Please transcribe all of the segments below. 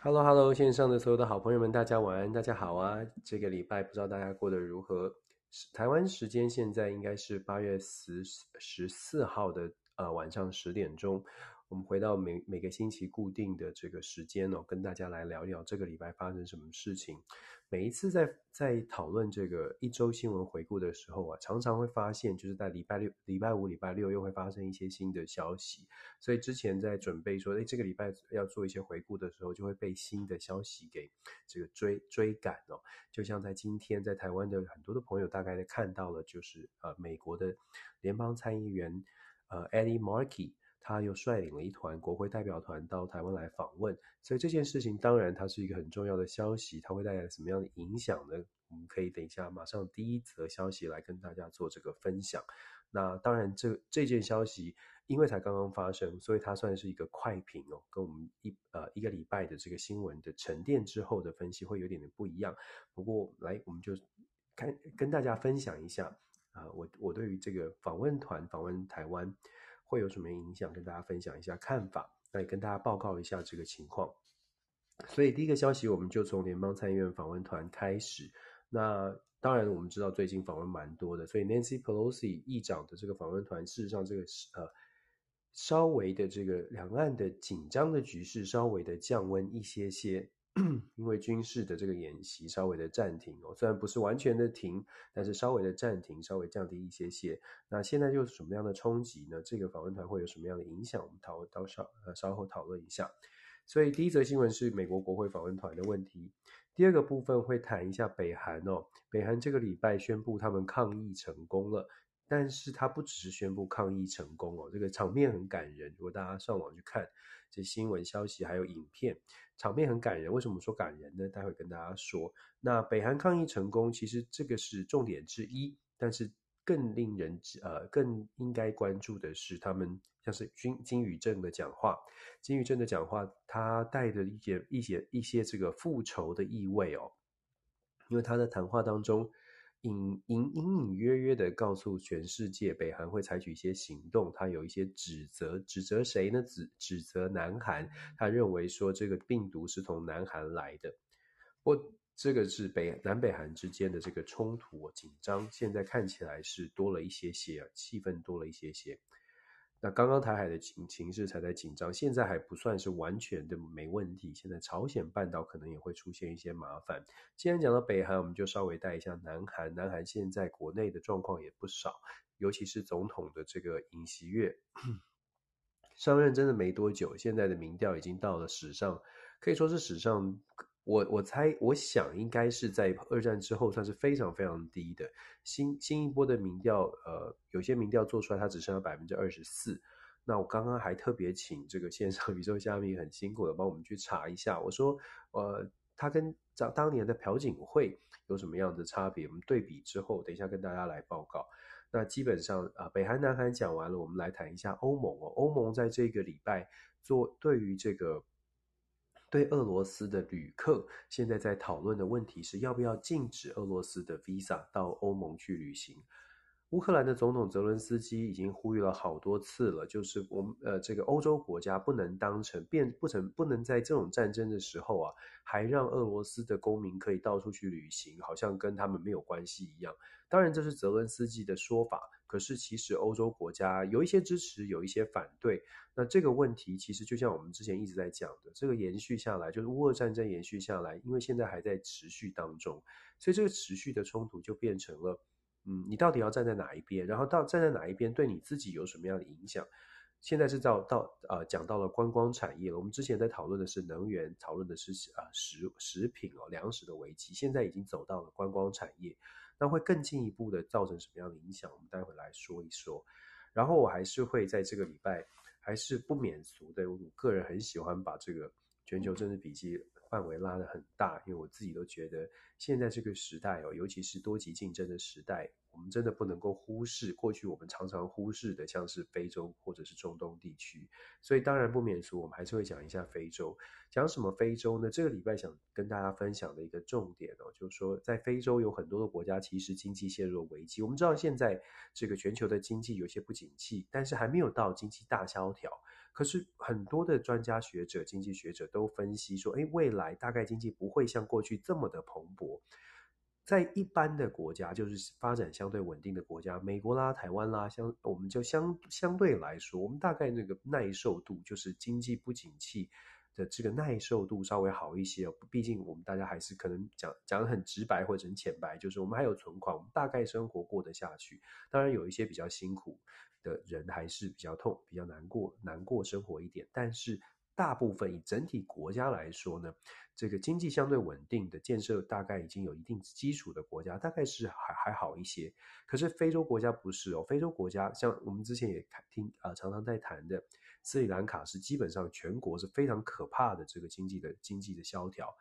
Hello Hello，线上的所有的好朋友们，大家晚安，大家好啊！这个礼拜不知道大家过得如何？台湾时间现在应该是八月十十四号的呃晚上十点钟。我们回到每每个星期固定的这个时间哦，跟大家来聊聊这个礼拜发生什么事情。每一次在在讨论这个一周新闻回顾的时候啊，常常会发现，就是在礼拜六、礼拜五、礼拜六又会发生一些新的消息。所以之前在准备说，哎，这个礼拜要做一些回顾的时候，就会被新的消息给这个追追赶哦。就像在今天，在台湾的很多的朋友大概看到了，就是呃，美国的联邦参议员呃，Eddie Markey。他又率领了一团国会代表团到台湾来访问，所以这件事情当然它是一个很重要的消息，它会带来什么样的影响呢？我们可以等一下马上第一则消息来跟大家做这个分享。那当然这这件消息因为才刚刚发生，所以它算是一个快评哦，跟我们一呃一个礼拜的这个新闻的沉淀之后的分析会有点点不一样。不过来我们就看跟大家分享一下啊、我我对于这个访问团访问台湾。会有什么影响？跟大家分享一下看法，来跟大家报告一下这个情况。所以第一个消息，我们就从联邦参议院访问团开始。那当然，我们知道最近访问蛮多的，所以 Nancy Pelosi 议长的这个访问团，事实上这个是呃稍微的这个两岸的紧张的局势稍微的降温一些些。因为军事的这个演习稍微的暂停哦，虽然不是完全的停，但是稍微的暂停，稍微降低一些些。那现在又是什么样的冲击呢？这个访问团会有什么样的影响？我们讨到稍呃稍后讨论一下。所以第一则新闻是美国国会访问团的问题。第二个部分会谈一下北韩哦，北韩这个礼拜宣布他们抗议成功了。但是他不只是宣布抗议成功哦，这个场面很感人。如果大家上网去看这新闻消息，还有影片，场面很感人。为什么说感人呢？待会跟大家说。那北韩抗议成功，其实这个是重点之一。但是更令人呃更应该关注的是，他们像是金金宇正的讲话，金宇正的讲话，他带着一些一些一些这个复仇的意味哦，因为他的谈话当中。隐隐隐隐约约的告诉全世界，北韩会采取一些行动。他有一些指责，指责谁呢？指指责南韩。他认为说这个病毒是从南韩来的。不这个是北南北韩之间的这个冲突紧张，现在看起来是多了一些些，气氛多了一些些。那刚刚台海的情情势才在紧张，现在还不算是完全的没问题。现在朝鲜半岛可能也会出现一些麻烦。既然讲到北韩，我们就稍微带一下南韩。南韩现在国内的状况也不少，尤其是总统的这个尹锡悦上任真的没多久，现在的民调已经到了史上可以说是史上。我我猜，我想应该是在二战之后算是非常非常低的。新新一波的民调，呃，有些民调做出来，它只剩下百分之二十四。那我刚刚还特别请这个线上 宇宙嘉宾很辛苦的帮我们去查一下。我说，呃，他跟当当年的朴槿惠有什么样的差别？我们对比之后，等一下跟大家来报告。那基本上啊，北韩、南韩讲完了，我们来谈一下欧盟哦。欧盟在这个礼拜做对于这个。对俄罗斯的旅客，现在在讨论的问题是要不要禁止俄罗斯的 Visa 到欧盟去旅行。乌克兰的总统泽伦斯基已经呼吁了好多次了，就是我们呃这个欧洲国家不能当成变不成不能在这种战争的时候啊，还让俄罗斯的公民可以到处去旅行，好像跟他们没有关系一样。当然这是泽伦斯基的说法，可是其实欧洲国家有一些支持，有一些反对。那这个问题其实就像我们之前一直在讲的，这个延续下来就是乌俄战争延续下来，因为现在还在持续当中，所以这个持续的冲突就变成了。嗯，你到底要站在哪一边？然后到站在哪一边，对你自己有什么样的影响？现在是到到呃讲到了观光产业。我们之前在讨论的是能源，讨论的是啊食食品哦粮食的危机，现在已经走到了观光产业，那会更进一步的造成什么样的影响？我们待会来说一说。然后我还是会在这个礼拜，还是不免俗的，我个人很喜欢把这个全球政治笔记范围拉得很大，因为我自己都觉得现在这个时代哦，尤其是多级竞争的时代，我们真的不能够忽视过去我们常常忽视的，像是非洲或者是中东地区。所以当然不免俗，我们还是会讲一下非洲。讲什么非洲呢？这个礼拜想跟大家分享的一个重点哦，就是说在非洲有很多的国家其实经济陷入了危机。我们知道现在这个全球的经济有些不景气，但是还没有到经济大萧条。可是很多的专家学者、经济学者都分析说，诶，未来大概经济不会像过去这么的蓬勃。在一般的国家，就是发展相对稳定的国家，美国啦、台湾啦，相我们就相相对来说，我们大概那个耐受度，就是经济不景气的这个耐受度稍微好一些。毕竟我们大家还是可能讲讲得很直白或者很浅白，就是我们还有存款，我们大概生活过得下去。当然有一些比较辛苦。的人还是比较痛、比较难过、难过生活一点，但是大部分以整体国家来说呢，这个经济相对稳定的建设，大概已经有一定基础的国家，大概是还还好一些。可是非洲国家不是哦，非洲国家像我们之前也听啊、常常在谈的斯里兰卡是基本上全国是非常可怕的这个经济的经济的萧条。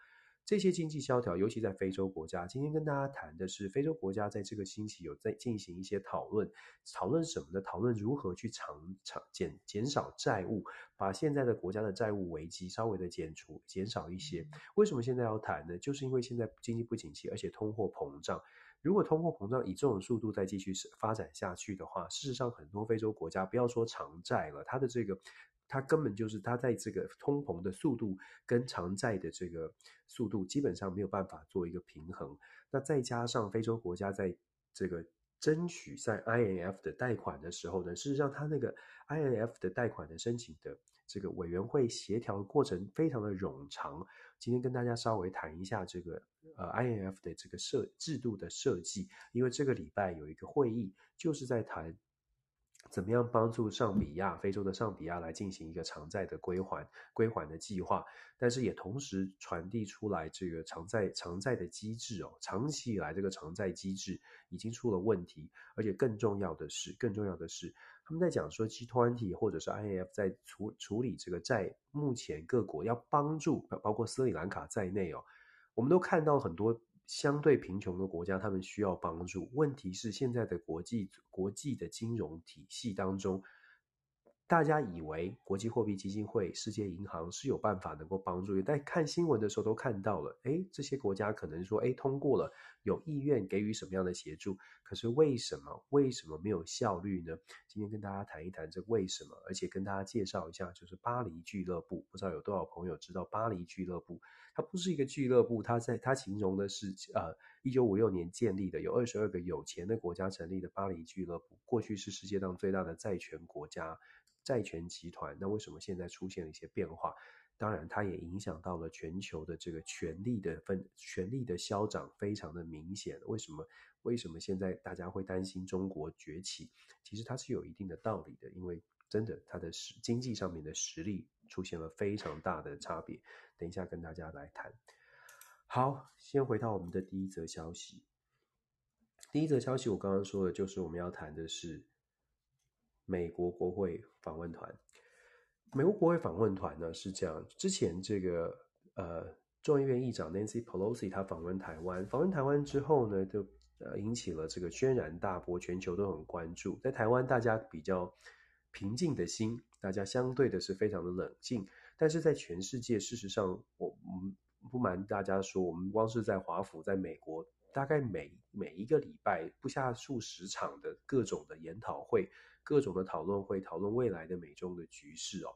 这些经济萧条，尤其在非洲国家。今天跟大家谈的是非洲国家在这个星期有在进行一些讨论，讨论什么呢？讨论如何去偿偿减减少债务，把现在的国家的债务危机稍微的减除减少一些。为什么现在要谈呢？就是因为现在经济不景气，而且通货膨胀。如果通货膨胀以这种速度再继续发展下去的话，事实上很多非洲国家不要说偿债了，它的这个。它根本就是它在这个通膨的速度跟偿债的这个速度基本上没有办法做一个平衡。那再加上非洲国家在这个争取在 INF 的贷款的时候呢，事实上它那个 INF 的贷款的申请的这个委员会协调的过程非常的冗长。今天跟大家稍微谈一下这个呃 INF 的这个设制度的设计，因为这个礼拜有一个会议就是在谈。怎么样帮助上比亚、非洲的上比亚来进行一个偿债的归还、归还的计划？但是也同时传递出来这个偿债、偿债的机制哦，长期以来这个偿债机制已经出了问题，而且更重要的是，更重要的是，他们在讲说 G20 或者是 IMF 在处处理这个债，目前各国要帮助，包括斯里兰卡在内哦，我们都看到很多。相对贫穷的国家，他们需要帮助。问题是，现在的国际国际的金融体系当中。大家以为国际货币基金会、世界银行是有办法能够帮助，但看新闻的时候都看到了，诶，这些国家可能说，诶，通过了，有意愿给予什么样的协助，可是为什么为什么没有效率呢？今天跟大家谈一谈这为什么，而且跟大家介绍一下，就是巴黎俱乐部，不知道有多少朋友知道巴黎俱乐部？它不是一个俱乐部，它在它形容的是，呃，一九五六年建立的，有二十二个有钱的国家成立的巴黎俱乐部，过去是世界上最大的债权国家。债权集团，那为什么现在出现了一些变化？当然，它也影响到了全球的这个权力的分，权力的消长非常的明显。为什么？为什么现在大家会担心中国崛起？其实它是有一定的道理的，因为真的它的实经济上面的实力出现了非常大的差别。等一下跟大家来谈。好，先回到我们的第一则消息。第一则消息我刚刚说的就是我们要谈的是。美国国会访问团，美国国会访问团呢是这样，之前这个呃众议院议长 Nancy Pelosi 他访问台湾，访问台湾之后呢，就呃引起了这个轩然大波，全球都很关注。在台湾，大家比较平静的心，大家相对的是非常的冷静，但是在全世界，事实上，我我们不瞒大家说，我们光是在华府，在美国，大概每每一个礼拜不下数十场的各种的研讨会。各种的讨论会讨论未来的美中的局势哦。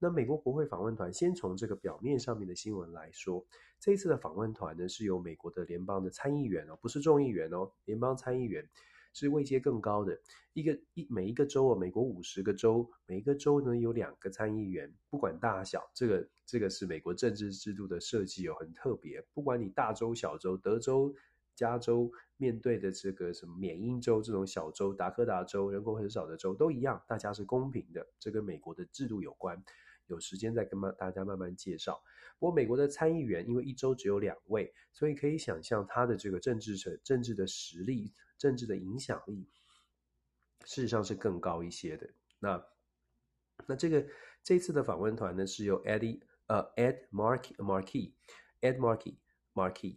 那美国国会访问团先从这个表面上面的新闻来说，这一次的访问团呢是由美国的联邦的参议员哦，不是众议员哦，联邦参议员是位阶更高的一个一每一个州哦，美国五十个州，每一个州呢有两个参议员，不管大小，这个这个是美国政治制度的设计哦，很特别，不管你大州小州，德州。加州面对的这个什么缅因州这种小州，达科达州人口很少的州都一样，大家是公平的，这跟美国的制度有关。有时间再跟大家慢慢介绍。不过美国的参议员因为一州只有两位，所以可以想象他的这个政治的政治的实力、政治的影响力，事实上是更高一些的。那那这个这次的访问团呢，是由 Eddie 呃 Ed Mark Markey Ed Markey，Markey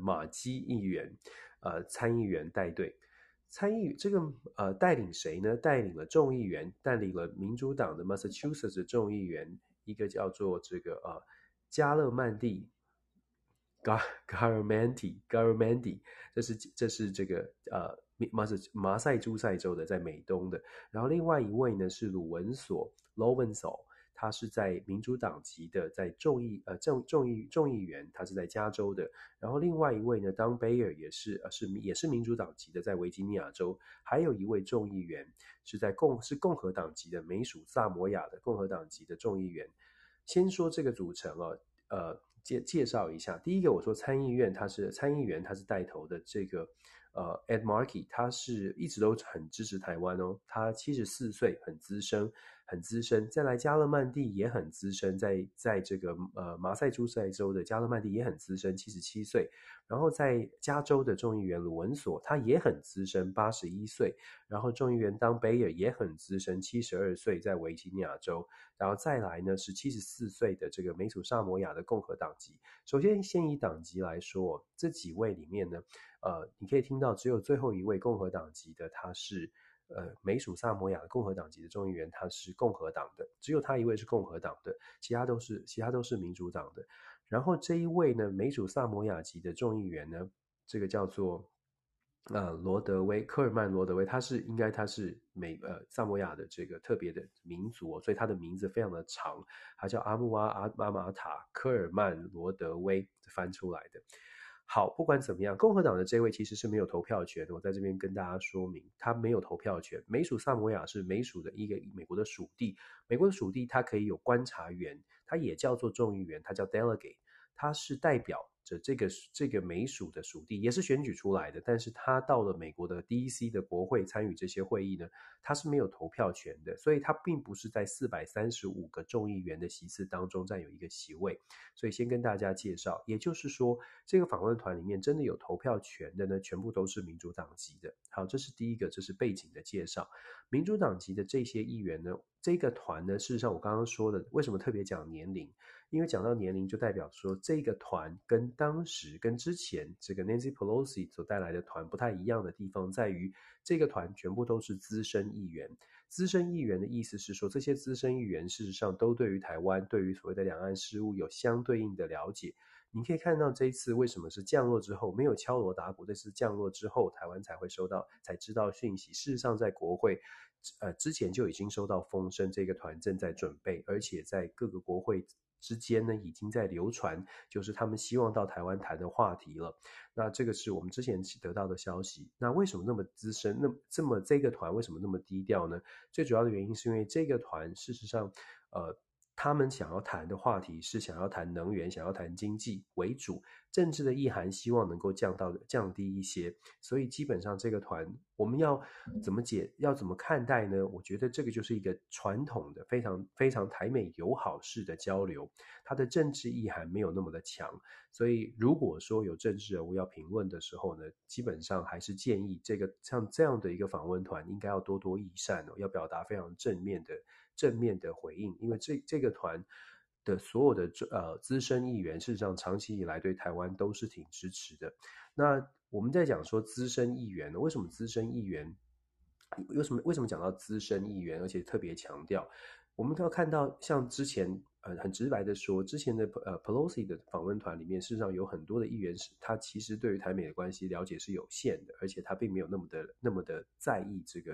马基议员，呃，参议员带队。参议这个呃带领谁呢？带领了众议员，带领了民主党的 Massachusetts 众议员，一个叫做这个呃加勒曼蒂 Gar Garamendi Garamendi，这是这是这个呃马萨马赛诸塞州的，在美东的。然后另外一位呢是鲁文索 Lowenthal 他是在民主党籍的，在众议呃众众议众议员，他是在加州的。然后另外一位呢，Don Beyer 也是呃是也是民主党籍的，在维吉尼亚州。还有一位众议员是在共是共和党籍的美属萨摩亚的共和党籍的众议员。先说这个组成哦，呃介介绍一下。第一个我说参议院他是参议员，他是带头的这个。呃，Ed Markey 他是一直都很支持台湾哦，他七十四岁，很资深，很资深。再来加勒曼蒂也很资深，在在这个呃马赛诸塞州的加勒曼蒂也很资深，七十七岁。然后在加州的众议员鲁文索他也很资深，八十一岁。然后众议员当贝尔也很资深，七十二岁，在维吉尼亚州。然后再来呢是七十四岁的这个美属萨摩亚的共和党籍。首先先以党籍来说，这几位里面呢。呃，你可以听到只有最后一位共和党籍的，他是呃美属萨摩亚的共和党籍的众议员，他是共和党的，只有他一位是共和党的，其他都是其他都是民主党的。然后这一位呢，美属萨摩亚籍的众议员呢，这个叫做呃罗德威科尔曼罗德威，他是应该他是美呃萨摩亚的这个特别的民族，所以他的名字非常的长，他叫阿穆阿阿阿马塔科尔曼罗德威翻出来的。好，不管怎么样，共和党的这位其实是没有投票权的。我在这边跟大家说明，他没有投票权。美属萨摩亚是美属的一个美国的属地，美国的属地它可以有观察员，它也叫做众议员，它叫 delegate，它是代表。这这个这个美属的属地也是选举出来的，但是他到了美国的 D.C. 的国会参与这些会议呢，他是没有投票权的，所以他并不是在四百三十五个众议员的席次当中占有一个席位。所以先跟大家介绍，也就是说，这个访问团里面真的有投票权的呢，全部都是民主党籍的。好，这是第一个，这是背景的介绍。民主党籍的这些议员呢，这个团呢，事实上我刚刚说的，为什么特别讲年龄？因为讲到年龄，就代表说这个团跟当时跟之前这个 Nancy Pelosi 所带来的团不太一样的地方，在于这个团全部都是资深议员。资深议员的意思是说，这些资深议员事实上都对于台湾、对于所谓的两岸事务有相对应的了解。你可以看到这一次为什么是降落之后没有敲锣打鼓，这次降落之后台湾才会收到才知道讯息。事实上，在国会呃之前就已经收到风声，这个团正在准备，而且在各个国会。之间呢，已经在流传，就是他们希望到台湾谈的话题了。那这个是我们之前得到的消息。那为什么那么资深？那这么这个团为什么那么低调呢？最主要的原因是因为这个团事实上，呃。他们想要谈的话题是想要谈能源，想要谈经济为主，政治的意涵希望能够降到降低一些，所以基本上这个团我们要怎么解，要怎么看待呢？我觉得这个就是一个传统的非常非常台美友好式的交流，它的政治意涵没有那么的强，所以如果说有政治人物要评论的时候呢，基本上还是建议这个像这样的一个访问团应该要多多益善哦，要表达非常正面的。正面的回应，因为这这个团的所有的这呃资深议员，事实上长期以来对台湾都是挺支持的。那我们在讲说资深议员呢，为什么资深议员？为什么为什么讲到资深议员，而且特别强调？我们要看到，像之前呃很直白的说，之前的呃 Pelosi 的访问团里面，事实上有很多的议员是，他其实对于台美的关系了解是有限的，而且他并没有那么的那么的在意这个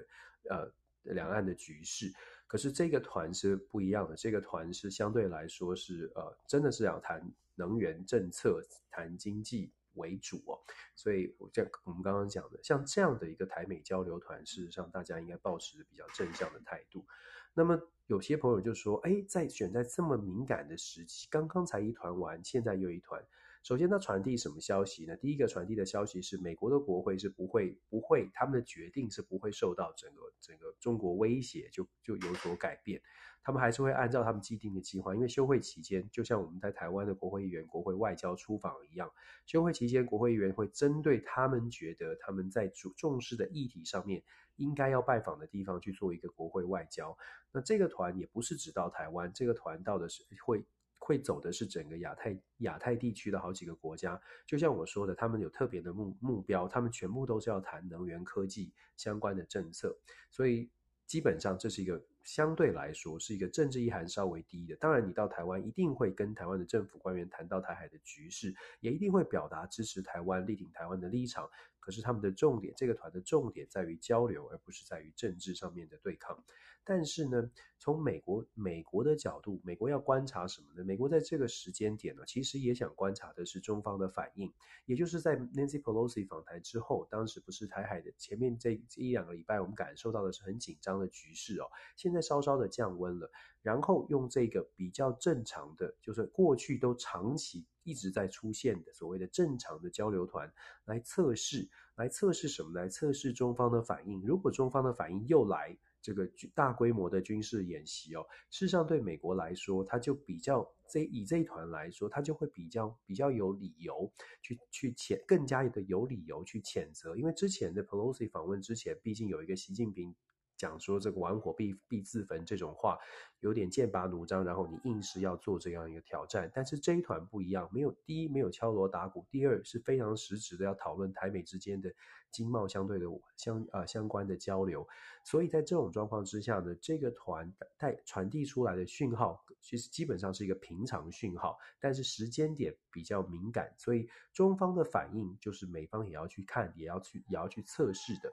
呃两岸的局势。可是这个团是不一样的，这个团是相对来说是呃，真的是要谈能源政策、谈经济为主哦。所以，我这我们刚刚讲的，像这样的一个台美交流团，事实上大家应该抱持比较正向的态度。那么，有些朋友就说：“哎，在选在这么敏感的时期，刚刚才一团完，现在又一团。”首先，它传递什么消息呢？第一个传递的消息是，美国的国会是不会不会，他们的决定是不会受到整个整个中国威胁就就有所改变，他们还是会按照他们既定的计划。因为休会期间，就像我们在台湾的国会议员国会外交出访一样，休会期间，国会议员会针对他们觉得他们在主重视的议题上面应该要拜访的地方去做一个国会外交。那这个团也不是只到台湾，这个团到的是会。会走的是整个亚太亚太地区的好几个国家。就像我说的，他们有特别的目目标，他们全部都是要谈能源科技相关的政策，所以基本上这是一个。相对来说是一个政治意涵稍微低的，当然你到台湾一定会跟台湾的政府官员谈到台海的局势，也一定会表达支持台湾、力挺台湾的立场。可是他们的重点，这个团的重点在于交流，而不是在于政治上面的对抗。但是呢，从美国美国的角度，美国要观察什么呢？美国在这个时间点呢，其实也想观察的是中方的反应，也就是在 Nancy Pelosi 访台之后，当时不是台海的前面这一两个礼拜，我们感受到的是很紧张的局势哦，现在稍稍的降温了，然后用这个比较正常的，就是过去都长期一直在出现的所谓的正常的交流团来测试，来测试什么？来测试中方的反应。如果中方的反应又来。这个大规模的军事演习哦，事实上对美国来说，他就比较这以这一团来说，他就会比较比较有理由去去谴更加的有理由去谴责，因为之前的 Pelosi 访问之前，毕竟有一个习近平。讲说这个玩火必必自焚这种话，有点剑拔弩张，然后你硬是要做这样一个挑战。但是这一团不一样，没有第一没有敲锣打鼓，第二是非常实质的要讨论台美之间的经贸相对的相啊相关的交流。所以在这种状况之下呢，这个团带传递出来的讯号，其实基本上是一个平常讯号，但是时间点比较敏感，所以中方的反应就是美方也要去看，也要去也要去测试的。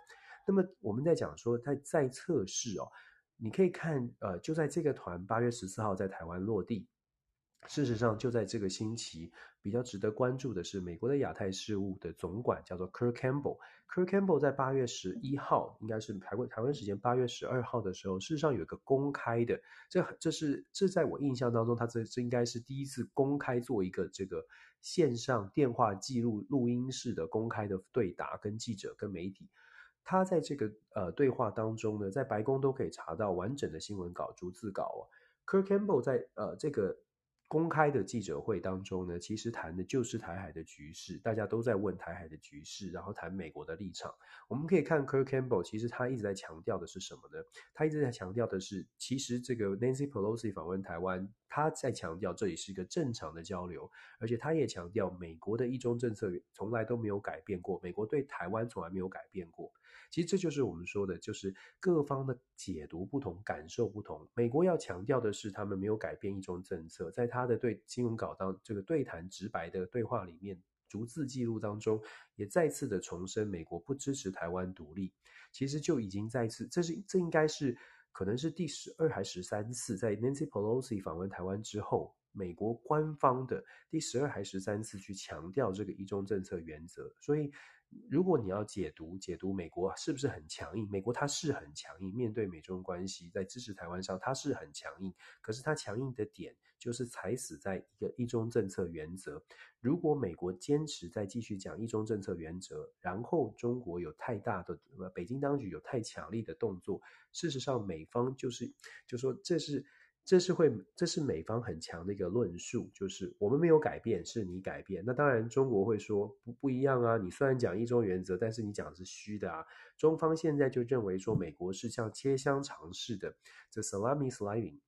那么我们在讲说，在在测试哦，你可以看，呃，就在这个团八月十四号在台湾落地。事实上，就在这个星期，比较值得关注的是，美国的亚太事务的总管叫做 Kirk Campbell。Kirk Campbell 在八月十一号，应该是台湾台湾时间八月十二号的时候，事实上有一个公开的，这这是这在我印象当中，他这这应该是第一次公开做一个这个线上电话记录录音室的公开的对答，跟记者跟媒体。他在这个呃对话当中呢，在白宫都可以查到完整的新闻稿、逐字稿啊。Kirk Campbell 在呃这个。公开的记者会当中呢，其实谈的就是台海的局势，大家都在问台海的局势，然后谈美国的立场。我们可以看 Kurt Campbell，其实他一直在强调的是什么呢？他一直在强调的是，其实这个 Nancy Pelosi 访问台湾，他在强调这里是一个正常的交流，而且他也强调美国的一中政策从来都没有改变过，美国对台湾从来没有改变过。其实这就是我们说的，就是各方的解读不同，感受不同。美国要强调的是，他们没有改变一中政策，在他他的对新闻稿当这个对谈直白的对话里面，逐字记录当中，也再次的重申美国不支持台湾独立。其实就已经再次，这是这应该是可能是第十二还十三次，在 Nancy Pelosi 访问台湾之后，美国官方的第十二还十三次去强调这个一中政策原则，所以。如果你要解读解读美国是不是很强硬？美国它是很强硬，面对美中关系，在支持台湾上它是很强硬。可是它强硬的点就是踩死在一个一中政策原则。如果美国坚持再继续讲一中政策原则，然后中国有太大的，北京当局有太强力的动作，事实上美方就是就说这是。这是会，这是美方很强的一个论述，就是我们没有改变，是你改变。那当然，中国会说不不一样啊。你虽然讲一中原则，但是你讲的是虚的啊。中方现在就认为说，美国是像切香肠似的，这 salami slicing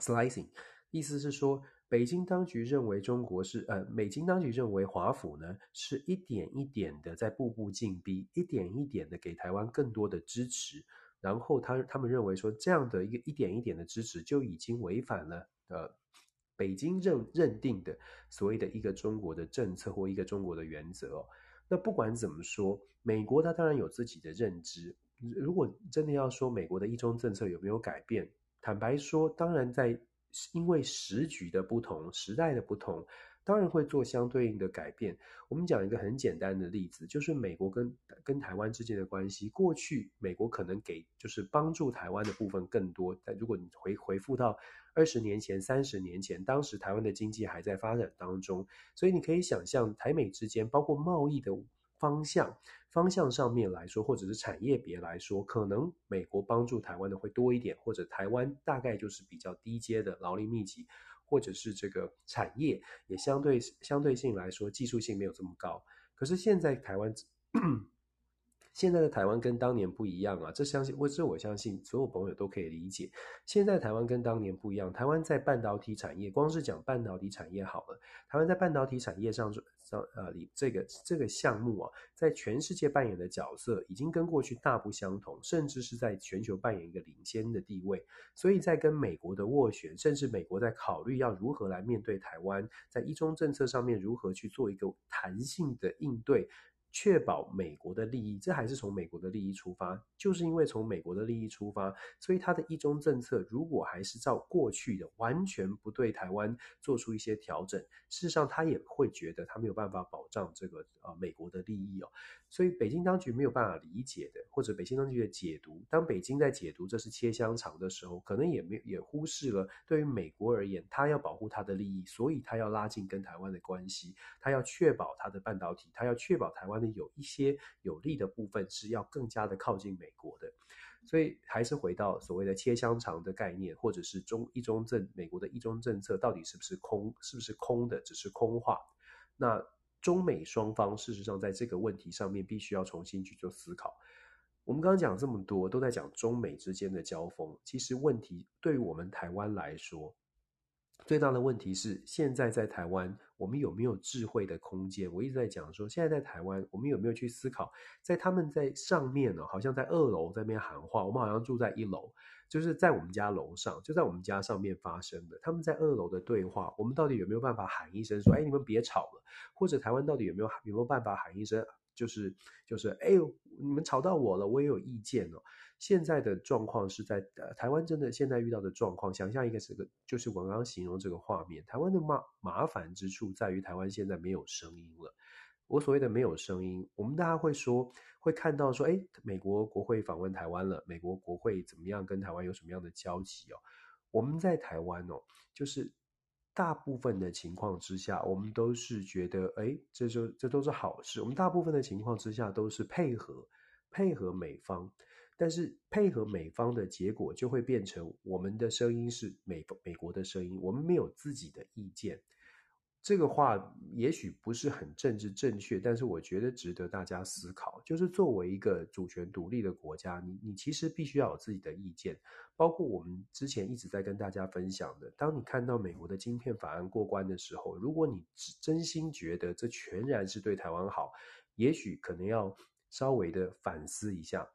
slicing，意思是说，北京当局认为中国是呃，美京当局认为华府呢是一点一点的在步步进逼，一点一点的给台湾更多的支持。然后他他们认为说，这样的一个一点一点的支持就已经违反了呃北京认认定的所谓的一个中国的政策或一个中国的原则哦。那不管怎么说，美国它当然有自己的认知。如果真的要说美国的一中政策有没有改变，坦白说，当然在因为时局的不同、时代的不同。当然会做相对应的改变。我们讲一个很简单的例子，就是美国跟跟台湾之间的关系。过去美国可能给就是帮助台湾的部分更多，但如果你回回复到二十年前、三十年前，当时台湾的经济还在发展当中，所以你可以想象台美之间，包括贸易的方向方向上面来说，或者是产业别来说，可能美国帮助台湾的会多一点，或者台湾大概就是比较低阶的劳力密集。或者是这个产业也相对相对性来说技术性没有这么高，可是现在台湾，现在的台湾跟当年不一样啊，这相信我，这我相信所有朋友都可以理解。现在台湾跟当年不一样，台湾在半导体产业，光是讲半导体产业好了，台湾在半导体产业上上呃里这个这个项目啊，在全世界扮演的角色已经跟过去大不相同，甚至是在全球扮演一个领先的地位。所以在跟美国的斡旋，甚至美国在考虑要如何来面对台湾，在一中政策上面如何去做一个弹性的应对。确保美国的利益，这还是从美国的利益出发。就是因为从美国的利益出发，所以他的一中政策如果还是照过去的，完全不对台湾做出一些调整，事实上他也会觉得他没有办法保障这个呃美国的利益哦。所以北京当局没有办法理解的，或者北京当局的解读，当北京在解读这是切香肠的时候，可能也没也忽视了对于美国而言，他要保护他的利益，所以他要拉近跟台湾的关系，他要确保他的半导体，他要确保台湾的有一些有利的部分是要更加的靠近美国的，所以还是回到所谓的切香肠的概念，或者是中一中政美国的一中政策到底是不是空，是不是空的，只是空话，那。中美双方事实上在这个问题上面必须要重新去做思考。我们刚刚讲这么多，都在讲中美之间的交锋。其实问题对于我们台湾来说，最大的问题是现在在台湾，我们有没有智慧的空间？我一直在讲说，现在在台湾，我们有没有去思考，在他们在上面呢，好像在二楼在那边喊话，我们好像住在一楼。就是在我们家楼上，就在我们家上面发生的。他们在二楼的对话，我们到底有没有办法喊一声说：“哎，你们别吵了。”或者台湾到底有没有有没有办法喊一声，就是就是“哎呦，你们吵到我了，我也有意见哦。”现在的状况是在，台湾真的现在遇到的状况，想象一个这个，就是我刚刚形容这个画面，台湾的麻麻烦之处在于台湾现在没有声音了。我所谓的没有声音，我们大家会说，会看到说，诶，美国国会访问台湾了，美国国会怎么样跟台湾有什么样的交集哦？我们在台湾哦，就是大部分的情况之下，我们都是觉得，哎，这就这都是好事。我们大部分的情况之下都是配合配合美方，但是配合美方的结果就会变成我们的声音是美美国的声音，我们没有自己的意见。这个话也许不是很政治正确，但是我觉得值得大家思考。就是作为一个主权独立的国家，你你其实必须要有自己的意见。包括我们之前一直在跟大家分享的，当你看到美国的晶片法案过关的时候，如果你真心觉得这全然是对台湾好，也许可能要稍微的反思一下。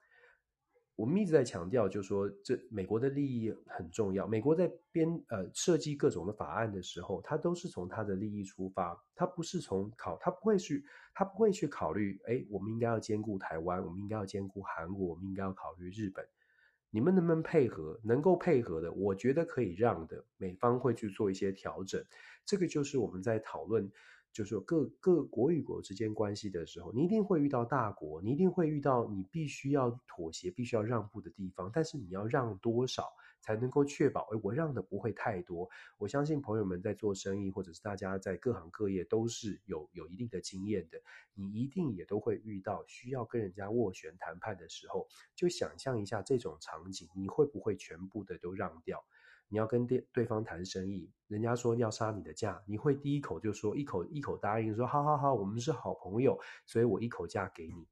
我们一直在强调，就是说，这美国的利益很重要。美国在编呃设计各种的法案的时候，它都是从它的利益出发，它不是从考，它不会去，它不会去考虑，哎，我们应该要兼顾台湾，我们应该要兼顾韩国，我们应该要考虑日本。你们能不能配合？能够配合的，我觉得可以让的，美方会去做一些调整。这个就是我们在讨论。就是说各各国与国之间关系的时候，你一定会遇到大国，你一定会遇到你必须要妥协、必须要让步的地方。但是你要让多少才能够确保？诶，我让的不会太多。我相信朋友们在做生意，或者是大家在各行各业都是有有一定的经验的。你一定也都会遇到需要跟人家斡旋谈判的时候，就想象一下这种场景，你会不会全部的都让掉？你要跟对对方谈生意，人家说要杀你的价，你会第一口就说一口一口答应说好好好，我们是好朋友，所以我一口价给你。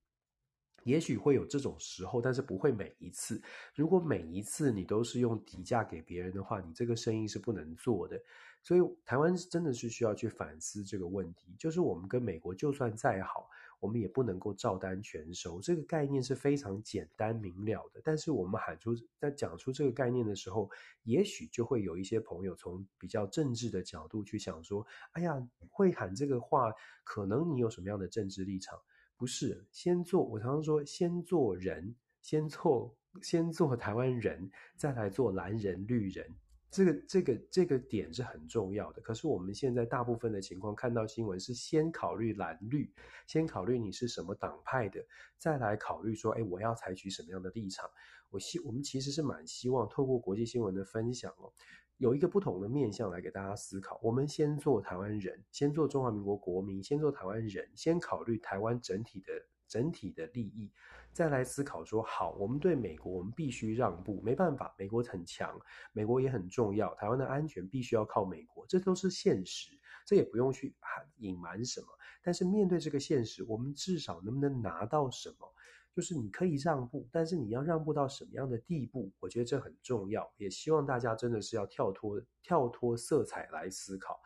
也许会有这种时候，但是不会每一次。如果每一次你都是用底价给别人的话，你这个生意是不能做的。所以台湾真的是需要去反思这个问题，就是我们跟美国就算再好。我们也不能够照单全收，这个概念是非常简单明了的。但是我们喊出在讲出这个概念的时候，也许就会有一些朋友从比较政治的角度去想说：“哎呀，会喊这个话，可能你有什么样的政治立场？”不是，先做，我常常说，先做人，先做，先做台湾人，再来做蓝人绿人。这个这个这个点是很重要的，可是我们现在大部分的情况看到新闻是先考虑蓝绿，先考虑你是什么党派的，再来考虑说，哎，我要采取什么样的立场。我希我们其实是蛮希望透过国际新闻的分享哦，有一个不同的面向来给大家思考。我们先做台湾人，先做中华民国国民，先做台湾人，先考虑台湾整体的。整体的利益，再来思考说，好，我们对美国，我们必须让步，没办法，美国很强，美国也很重要，台湾的安全必须要靠美国，这都是现实，这也不用去隐瞒什么。但是面对这个现实，我们至少能不能拿到什么？就是你可以让步，但是你要让步到什么样的地步？我觉得这很重要。也希望大家真的是要跳脱跳脱色彩来思考，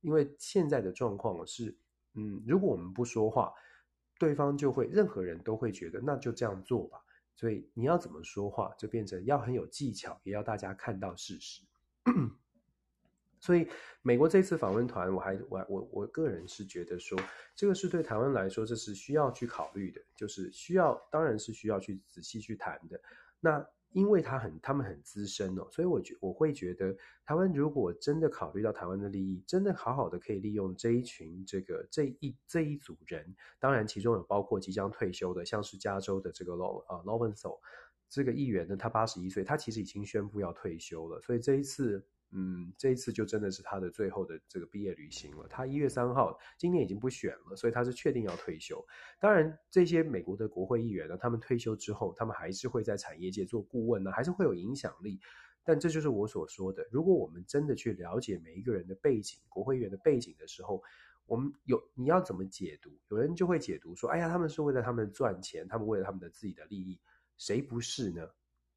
因为现在的状况是，嗯，如果我们不说话，对方就会任何人都会觉得那就这样做吧。所以你要怎么说话，就变成要很有技巧，也要大家看到事实。所以，美国这次访问团，我还我我我个人是觉得说，这个是对台湾来说，这是需要去考虑的，就是需要，当然是需要去仔细去谈的。那因为他很，他们很资深哦，所以我觉我会觉得，台湾如果真的考虑到台湾的利益，真的好好的可以利用这一群这个这一这一组人，当然其中有包括即将退休的，像是加州的这个 law 啊 lawen so 这个议员呢，他八十一岁，他其实已经宣布要退休了，所以这一次。嗯，这一次就真的是他的最后的这个毕业旅行了。他一月三号，今年已经不选了，所以他是确定要退休。当然，这些美国的国会议员呢，他们退休之后，他们还是会在产业界做顾问呢，还是会有影响力。但这就是我所说的，如果我们真的去了解每一个人的背景，国会议员的背景的时候，我们有你要怎么解读？有人就会解读说：“哎呀，他们是为了他们赚钱，他们为了他们的自己的利益，谁不是呢？”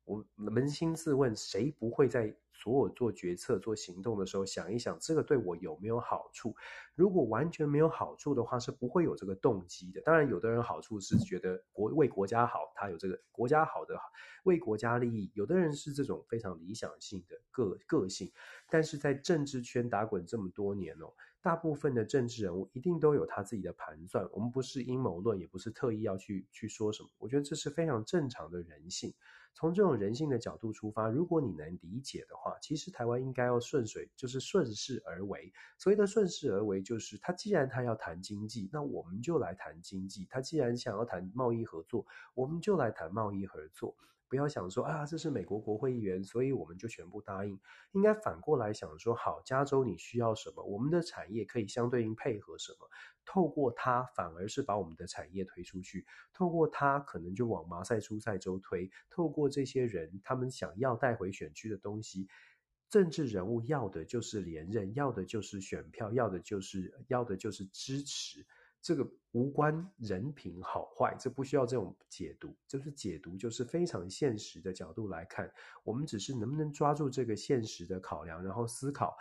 我扪心自问，谁不会在所有做决策、做行动的时候想一想，这个对我有没有好处？如果完全没有好处的话，是不会有这个动机的。当然，有的人好处是觉得国为国家好，他有这个国家好的为国家利益。有的人是这种非常理想性的个个性，但是在政治圈打滚这么多年哦，大部分的政治人物一定都有他自己的盘算。我们不是阴谋论，也不是特意要去去说什么。我觉得这是非常正常的人性。从这种人性的角度出发，如果你能理解的话，其实台湾应该要顺水，就是顺势而为。所谓的顺势而为，就是他既然他要谈经济，那我们就来谈经济；他既然想要谈贸易合作，我们就来谈贸易合作。不要想说啊，这是美国国会议员，所以我们就全部答应。应该反过来想说，好，加州你需要什么，我们的产业可以相对应配合什么。透过它，反而是把我们的产业推出去。透过它，可能就往马赛诸塞州推。透过这些人，他们想要带回选区的东西，政治人物要的就是连任，要的就是选票，要的就是要的就是支持。这个无关人品好坏，这不需要这种解读，就是解读就是非常现实的角度来看，我们只是能不能抓住这个现实的考量，然后思考，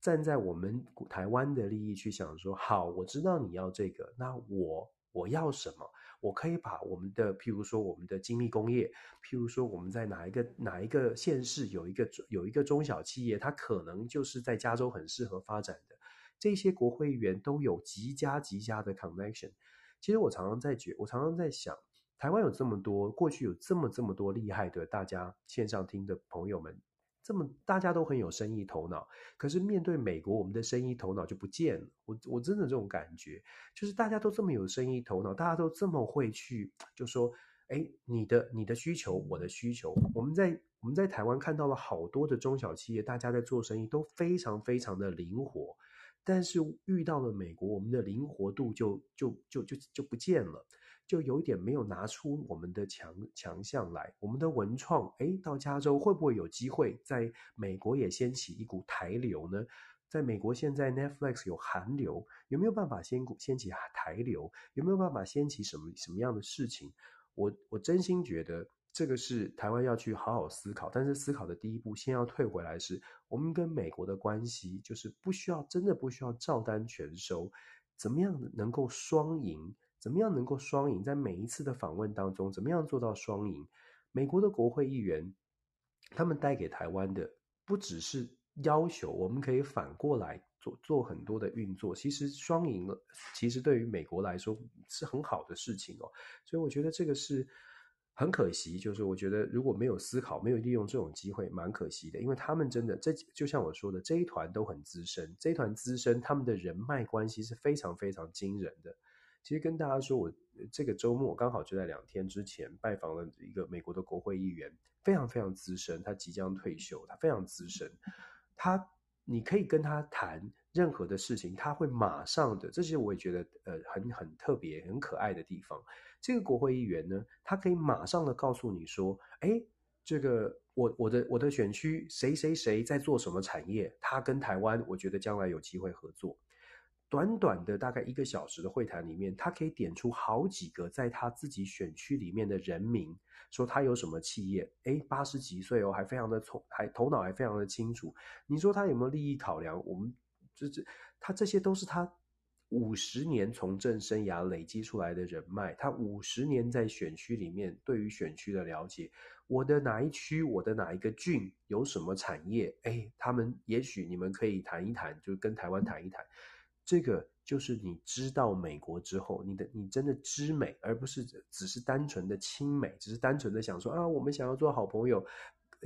站在我们台湾的利益去想说，好，我知道你要这个，那我我要什么？我可以把我们的，譬如说我们的精密工业，譬如说我们在哪一个哪一个县市有一个有一个中小企业，它可能就是在加州很适合发展的。这些国会议员都有极佳极佳的 connection。其实我常常在觉，我常常在想，台湾有这么多，过去有这么这么多厉害的，大家线上听的朋友们，这么大家都很有生意头脑。可是面对美国，我们的生意头脑就不见了。我我真的这种感觉，就是大家都这么有生意头脑，大家都这么会去，就说，哎，你的你的需求，我的需求，我们在我们在台湾看到了好多的中小企业，大家在做生意都非常非常的灵活。但是遇到了美国，我们的灵活度就就就就就不见了，就有一点没有拿出我们的强强项来。我们的文创，诶，到加州会不会有机会在美国也掀起一股台流呢？在美国现在 Netflix 有韩流，有没有办法掀掀起台流？有没有办法掀起什么什么样的事情？我我真心觉得。这个是台湾要去好好思考，但是思考的第一步，先要退回来是，我们跟美国的关系，就是不需要，真的不需要照单全收，怎么样能够双赢？怎么样能够双赢？在每一次的访问当中，怎么样做到双赢？美国的国会议员，他们带给台湾的不只是要求，我们可以反过来做做很多的运作。其实双赢了，其实对于美国来说是很好的事情哦。所以我觉得这个是。很可惜，就是我觉得如果没有思考，没有利用这种机会，蛮可惜的。因为他们真的，这就像我说的，这一团都很资深，这一团资深，他们的人脉关系是非常非常惊人的。其实跟大家说，我这个周末刚好就在两天之前拜访了一个美国的国会议员，非常非常资深，他即将退休，他非常资深，他你可以跟他谈任何的事情，他会马上的，这些我也觉得呃很很特别、很可爱的地方。这个国会议员呢，他可以马上的告诉你说，哎，这个我我的我的选区谁谁谁在做什么产业，他跟台湾，我觉得将来有机会合作。短短的大概一个小时的会谈里面，他可以点出好几个在他自己选区里面的人名，说他有什么企业，诶，八十几岁哦，还非常的聪，还头脑还非常的清楚。你说他有没有利益考量？我们这这，他这些都是他五十年从政生涯累积出来的人脉，他五十年在选区里面对于选区的了解。我的哪一区，我的哪一个郡有什么产业？诶，他们也许你们可以谈一谈，就跟台湾谈一谈。这个就是你知道美国之后，你的你真的知美，而不是只是单纯的亲美，只是单纯的想说啊，我们想要做好朋友，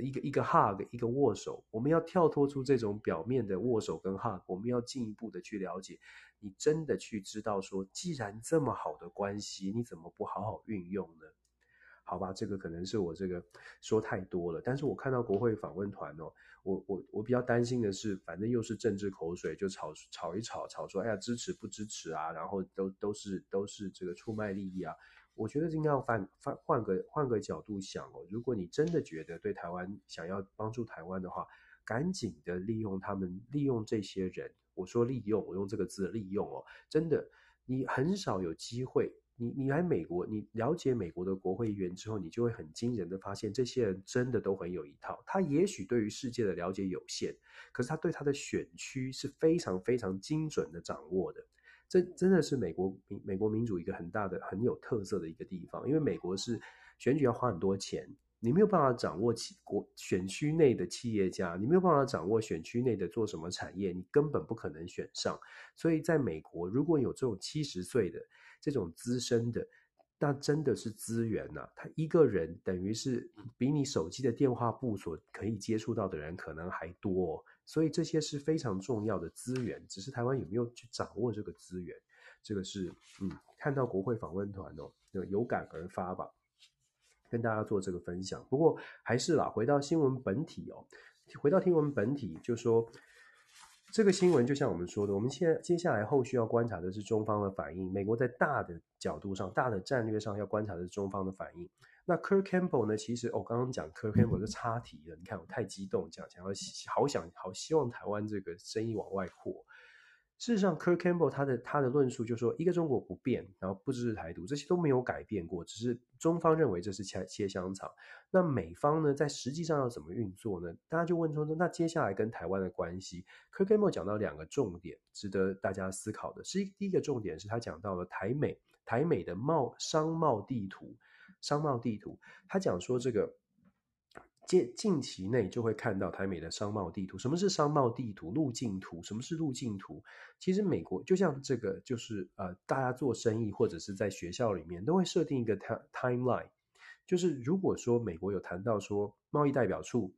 一个一个 hug，一个握手，我们要跳脱出这种表面的握手跟 hug，我们要进一步的去了解，你真的去知道说，既然这么好的关系，你怎么不好好运用呢？好吧，这个可能是我这个说太多了，但是我看到国会访问团哦，我我我比较担心的是，反正又是政治口水，就吵吵一吵，吵说哎呀支持不支持啊，然后都都是都是这个出卖利益啊，我觉得应该要换换换个换个角度想哦，如果你真的觉得对台湾想要帮助台湾的话，赶紧的利用他们，利用这些人，我说利用，我用这个字利用哦，真的，你很少有机会。你你来美国，你了解美国的国会议员之后，你就会很惊人的发现，这些人真的都很有一套。他也许对于世界的了解有限，可是他对他的选区是非常非常精准的掌握的。这真的是美国民美国民主一个很大的很有特色的一个地方，因为美国是选举要花很多钱，你没有办法掌握企国选区内的企业家，你没有办法掌握选区内的做什么产业，你根本不可能选上。所以在美国，如果有这种七十岁的。这种资深的，那真的是资源呐、啊。他一个人等于是比你手机的电话簿所可以接触到的人可能还多、所以这些是非常重要的资源。只是台湾有没有去掌握这个资源，这个是嗯，看到国会访问团哦，有感而发吧，跟大家做这个分享。不过还是啦，回到新闻本体哦，回到新闻本体，就说。这个新闻就像我们说的，我们现在接下来后续要观察的是中方的反应。美国在大的角度上、大的战略上要观察的是中方的反应。那 Kirk Campbell 呢？其实我、哦、刚刚讲 Kirk Campbell 就插题了。你看我太激动，讲讲要好想好希望台湾这个生意往外扩。事实上，Kirk Campbell 他的他的论述就是说，一个中国不变，然后不支持台独，这些都没有改变过，只是中方认为这是切切香肠。那美方呢，在实际上要怎么运作呢？大家就问说，那接下来跟台湾的关系，Kirk Campbell 讲到两个重点，值得大家思考的是，第一个重点是他讲到了台美台美的贸商贸地图，商贸地图，他讲说这个。近近期内就会看到台美的商贸地图。什么是商贸地图？路径图？什么是路径图？其实美国就像这个，就是呃，大家做生意或者是在学校里面都会设定一个 time timeline 就是如果说美国有谈到说贸易代表处、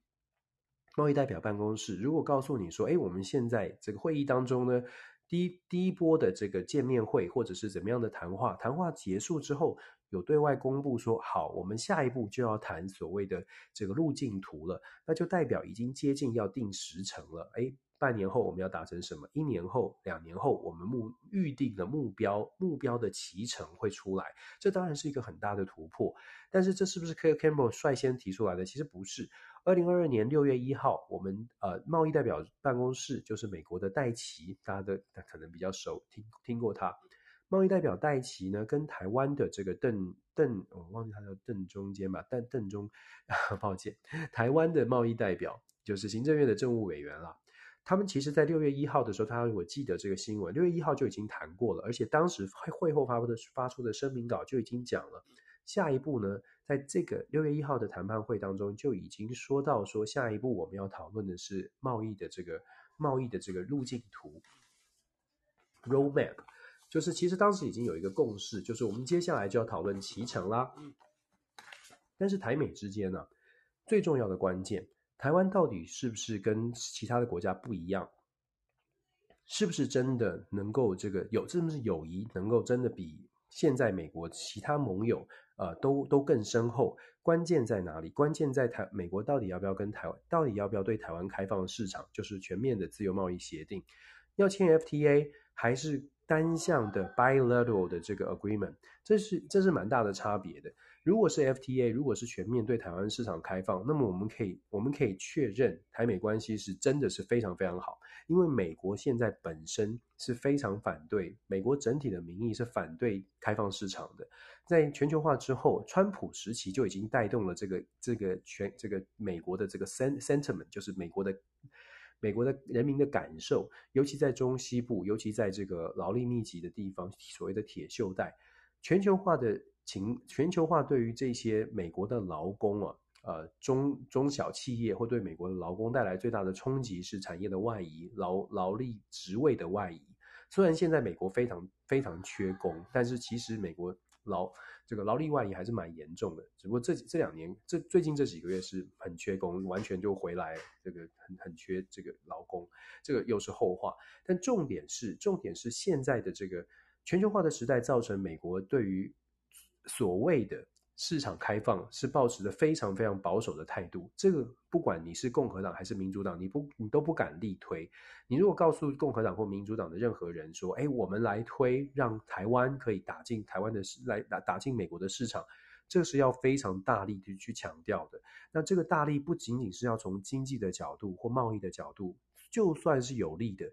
贸易代表办公室，如果告诉你说，哎，我们现在这个会议当中呢，第一第一波的这个见面会或者是怎么样的谈话，谈话结束之后。有对外公布说好，我们下一步就要谈所谓的这个路径图了，那就代表已经接近要定时程了。诶，半年后我们要达成什么？一年后、两年后，我们目预定的目标目标的骑程会出来，这当然是一个很大的突破。但是这是不是 Kurt Campbell 率先提出来的？其实不是。二零二二年六月一号，我们呃贸易代表办公室就是美国的戴琪，大家的可能比较熟，听听过他。贸易代表戴琪呢，跟台湾的这个邓邓，我忘记他叫邓中间吧，但邓中，抱歉，台湾的贸易代表就是行政院的政务委员了。他们其实，在六月一号的时候，他我记得这个新闻，六月一号就已经谈过了，而且当时会会后发布的发出的声明稿就已经讲了，下一步呢，在这个六月一号的谈判会当中就已经说到说，下一步我们要讨论的是贸易的这个贸易的这个路径图 （roadmap）。就是其实当时已经有一个共识，就是我们接下来就要讨论脐橙啦。但是台美之间呢，最重要的关键，台湾到底是不是跟其他的国家不一样？是不是真的能够这个有，是不是友谊能够真的比现在美国其他盟友呃都都更深厚？关键在哪里？关键在台美国到底要不要跟台湾，到底要不要对台湾开放市场，就是全面的自由贸易协定，要签 FTA 还是？单向的 bilateral 的这个 agreement，这是这是蛮大的差别的。如果是 FTA，如果是全面对台湾市场开放，那么我们可以我们可以确认台美关系是真的是非常非常好。因为美国现在本身是非常反对，美国整体的民意是反对开放市场的。在全球化之后，川普时期就已经带动了这个这个全这个美国的这个 sentiment，就是美国的美国的人民的感受，尤其在中西部，尤其在这个劳力密集的地方，所谓的铁锈带，全球化的。情全球化对于这些美国的劳工啊，呃中中小企业会对美国的劳工带来最大的冲击是产业的外移，劳劳力职位的外移。虽然现在美国非常非常缺工，但是其实美国劳这个劳力外移还是蛮严重的。只不过这这两年这最近这几个月是很缺工，完全就回来这个很很缺这个劳工，这个又是后话。但重点是重点是现在的这个全球化的时代造成美国对于所谓的市场开放是抱持着非常非常保守的态度，这个不管你是共和党还是民主党，你不你都不敢力推。你如果告诉共和党或民主党的任何人说，哎，我们来推让台湾可以打进台湾的市，来打打进美国的市场，这是要非常大力的去强调的。那这个大力不仅仅是要从经济的角度或贸易的角度，就算是有利的。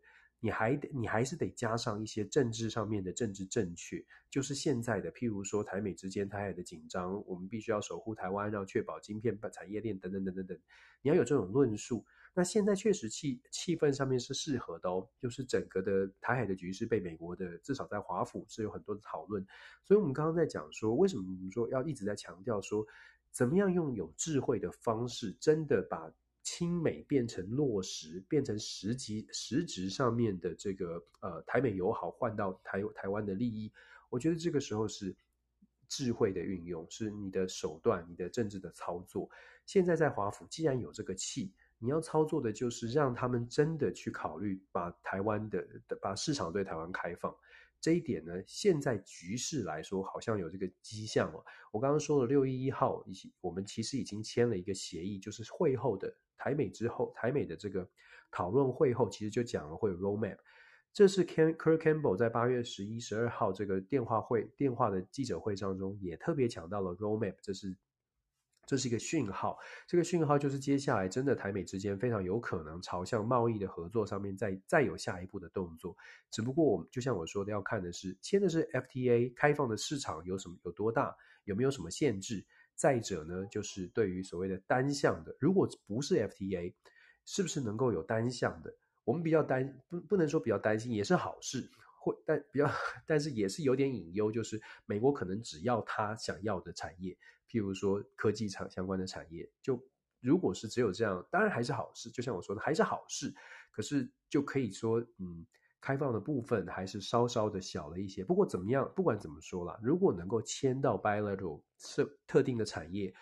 你还得，你还是得加上一些政治上面的政治正确，就是现在的，譬如说台美之间台海的紧张，我们必须要守护台湾，要确保晶片产业链等等等等等，你要有这种论述。那现在确实气气氛上面是适合的哦，就是整个的台海的局势被美国的至少在华府是有很多的讨论，所以我们刚刚在讲说，为什么我们说要一直在强调说，怎么样用有智慧的方式，真的把。亲美变成落实，变成实际实质上面的这个呃台美友好换到台台湾的利益，我觉得这个时候是智慧的运用，是你的手段，你的政治的操作。现在在华府既然有这个气，你要操作的就是让他们真的去考虑把台湾的把市场对台湾开放。这一点呢，现在局势来说好像有这个迹象哦。我刚刚说了六一一号，以及我们其实已经签了一个协议，就是会后的台美之后，台美的这个讨论会后，其实就讲了会有 roadmap。这是 Ken Kurt Campbell 在八月十一、十二号这个电话会电话的记者会上中也特别强调了 roadmap，这是。这是一个讯号，这个讯号就是接下来真的台美之间非常有可能朝向贸易的合作上面再再有下一步的动作。只不过我们就像我说的，要看的是签的是 FTA 开放的市场有什么有多大，有没有什么限制。再者呢，就是对于所谓的单向的，如果不是 FTA，是不是能够有单向的？我们比较担不不能说比较担心，也是好事。会但比较但是也是有点隐忧，就是美国可能只要他想要的产业。譬如说科技厂相关的产业，就如果是只有这样，当然还是好事。就像我说的，还是好事。可是就可以说，嗯，开放的部分还是稍稍的小了一些。不过怎么样，不管怎么说啦，如果能够签到 bilateral 特特定的产业，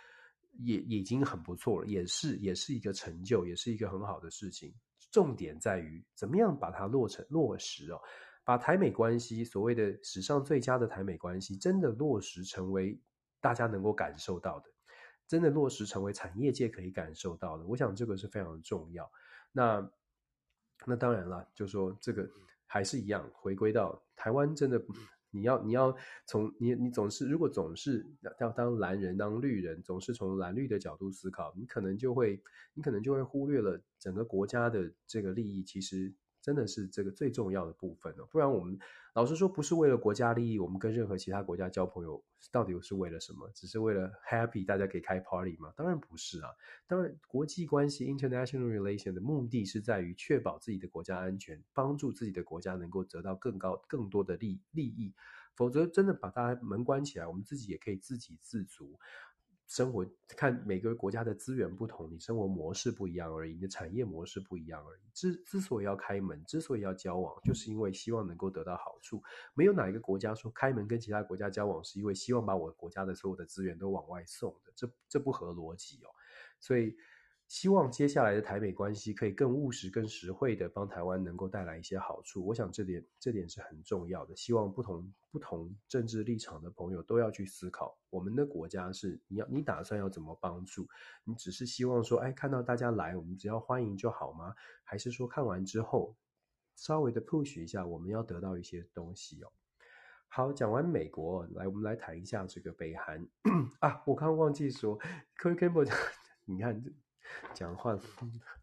也已经很不错了，也是也是一个成就，也是一个很好的事情。重点在于怎么样把它落成落实哦，把台美关系所谓的史上最佳的台美关系真的落实成为。大家能够感受到的，真的落实成为产业界可以感受到的，我想这个是非常重要。那那当然了，就说这个还是一样，回归到台湾，真的你要你要从你你总是如果总是要当蓝人当绿人，总是从蓝绿的角度思考，你可能就会你可能就会忽略了整个国家的这个利益，其实。真的是这个最重要的部分哦，不然我们老实说，不是为了国家利益，我们跟任何其他国家交朋友，到底是为了什么？只是为了 happy，大家可以开 party 吗？当然不是啊！当然，国际关系 international relation 的目的是在于确保自己的国家安全，帮助自己的国家能够得到更高、更多的利利益。否则，真的把大家门关起来，我们自己也可以自给自足。生活看每个国家的资源不同，你生活模式不一样而已，你的产业模式不一样而已。之之所以要开门，之所以要交往，就是因为希望能够得到好处。没有哪一个国家说开门跟其他国家交往是因为希望把我国家的所有的资源都往外送的，这这不合逻辑哦。所以。希望接下来的台美关系可以更务实、更实惠的帮台湾能够带来一些好处。我想这点这点是很重要的。希望不同不同政治立场的朋友都要去思考，我们的国家是你要你打算要怎么帮助？你只是希望说，哎，看到大家来，我们只要欢迎就好吗？还是说看完之后稍微的 push 一下，我们要得到一些东西哦？好，讲完美国，来我们来谈一下这个北韩 啊，我刚忘记说，Kurt Campbell，你看讲话。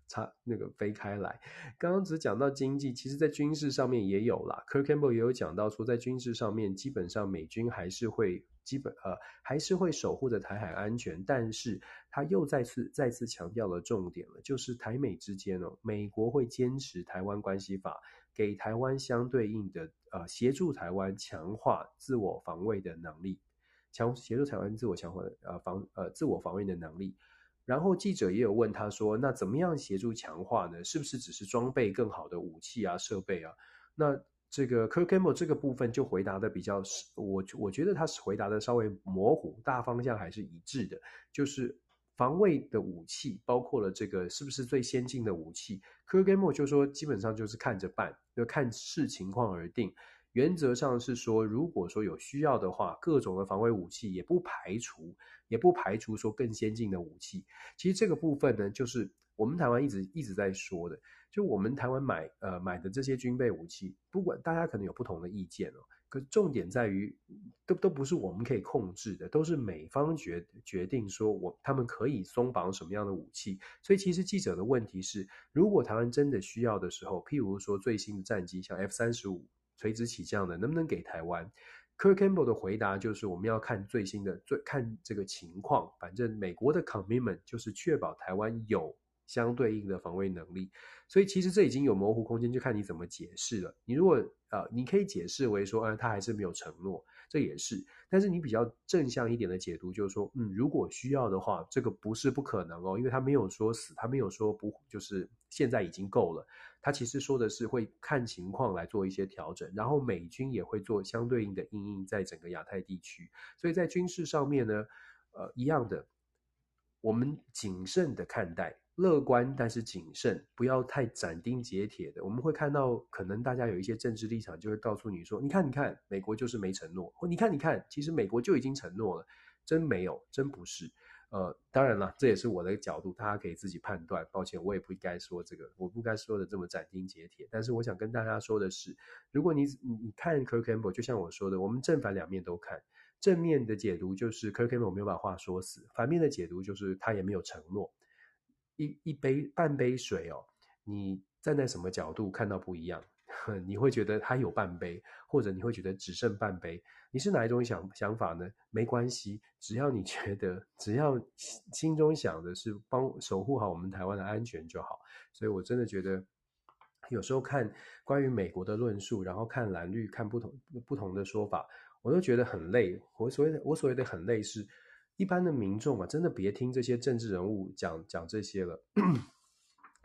差那个飞开来，刚刚只讲到经济，其实在军事上面也有啦。Kirk Campbell 也有讲到说，在军事上面，基本上美军还是会基本呃还是会守护着台海安全，但是他又再次再次强调了重点了，就是台美之间哦，美国会坚持台湾关系法，给台湾相对应的呃协助台湾强化自我防卫的能力，强协助台湾自我强化呃防呃自我防卫的能力。然后记者也有问他说：“那怎么样协助强化呢？是不是只是装备更好的武器啊、设备啊？”那这个 Kurt Campbell 这个部分就回答的比较，我我觉得他是回答的稍微模糊，大方向还是一致的，就是防卫的武器包括了这个是不是最先进的武器。Kurt Campbell 就说基本上就是看着办，就看视情况而定。原则上是说，如果说有需要的话，各种的防卫武器也不排除，也不排除说更先进的武器。其实这个部分呢，就是我们台湾一直一直在说的，就我们台湾买呃买的这些军备武器，不管大家可能有不同的意见哦，可重点在于都都不是我们可以控制的，都是美方决决定说我他们可以松绑什么样的武器。所以其实记者的问题是，如果台湾真的需要的时候，譬如说最新的战机，像 F 三十五。垂直起降的能不能给台湾？Kurt Campbell 的回答就是我们要看最新的，最看这个情况。反正美国的 commitment 就是确保台湾有相对应的防卫能力。所以其实这已经有模糊空间，就看你怎么解释了。你如果呃，你可以解释为说，嗯，他还是没有承诺。这也是，但是你比较正向一点的解读就是说，嗯，如果需要的话，这个不是不可能哦，因为他没有说死，他没有说不，就是现在已经够了。他其实说的是会看情况来做一些调整，然后美军也会做相对应的因应在整个亚太地区。所以在军事上面呢，呃，一样的，我们谨慎的看待。乐观，但是谨慎，不要太斩钉截铁的。我们会看到，可能大家有一些政治立场，就会告诉你说：“你看，你看，美国就是没承诺。”或“你看，你看，其实美国就已经承诺了。”真没有，真不是。呃，当然了，这也是我的角度，大家可以自己判断。抱歉，我也不应该说这个，我不该说的这么斩钉截铁。但是我想跟大家说的是，如果你你看 Kurt Campbell，就像我说的，我们正反两面都看。正面的解读就是 Kurt Campbell 没有把话说死，反面的解读就是他也没有承诺。一一杯半杯水哦，你站在什么角度看到不一样？你会觉得它有半杯，或者你会觉得只剩半杯？你是哪一种想想法呢？没关系，只要你觉得，只要心中想的是帮守护好我们台湾的安全就好。所以我真的觉得，有时候看关于美国的论述，然后看蓝绿，看不同不同的说法，我都觉得很累。我所谓的我所谓的很累是。一般的民众啊，真的别听这些政治人物讲讲这些了，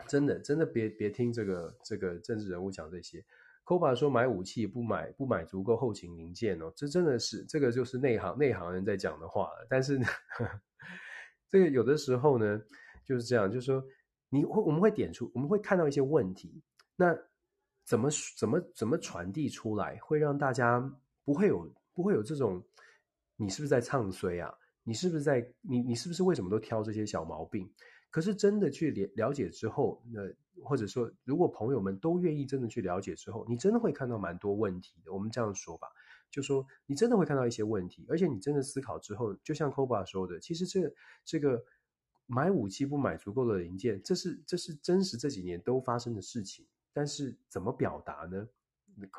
真的真的别别听这个这个政治人物讲这些。Koba 说买武器不买不买足够后勤零件哦，这真的是这个就是内行内行人在讲的话了。但是呢，这个有的时候呢就是这样，就是说你会我们会点出，我们会看到一些问题，那怎么怎么怎么传递出来，会让大家不会有不会有这种你是不是在唱衰啊？你是不是在你你是不是为什么都挑这些小毛病？可是真的去了了解之后，那或者说如果朋友们都愿意真的去了解之后，你真的会看到蛮多问题的。我们这样说吧，就说你真的会看到一些问题，而且你真的思考之后，就像 Koba 说的，其实这这个买武器不买足够的零件，这是这是真实这几年都发生的事情。但是怎么表达呢？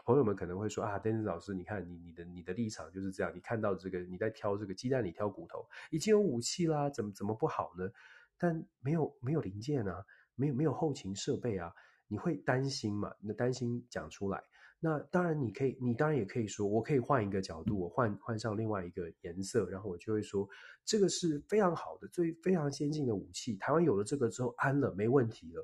朋友们可能会说啊，Denis 老师，你看你你的你的立场就是这样，你看到这个你在挑这个鸡蛋里挑骨头，已经有武器啦，怎么怎么不好呢？但没有没有零件啊，没有没有后勤设备啊，你会担心嘛？你的担心讲出来，那当然你可以，你当然也可以说，我可以换一个角度，我换换上另外一个颜色，然后我就会说，这个是非常好的，最非常先进的武器，台湾有了这个之后安了，没问题了。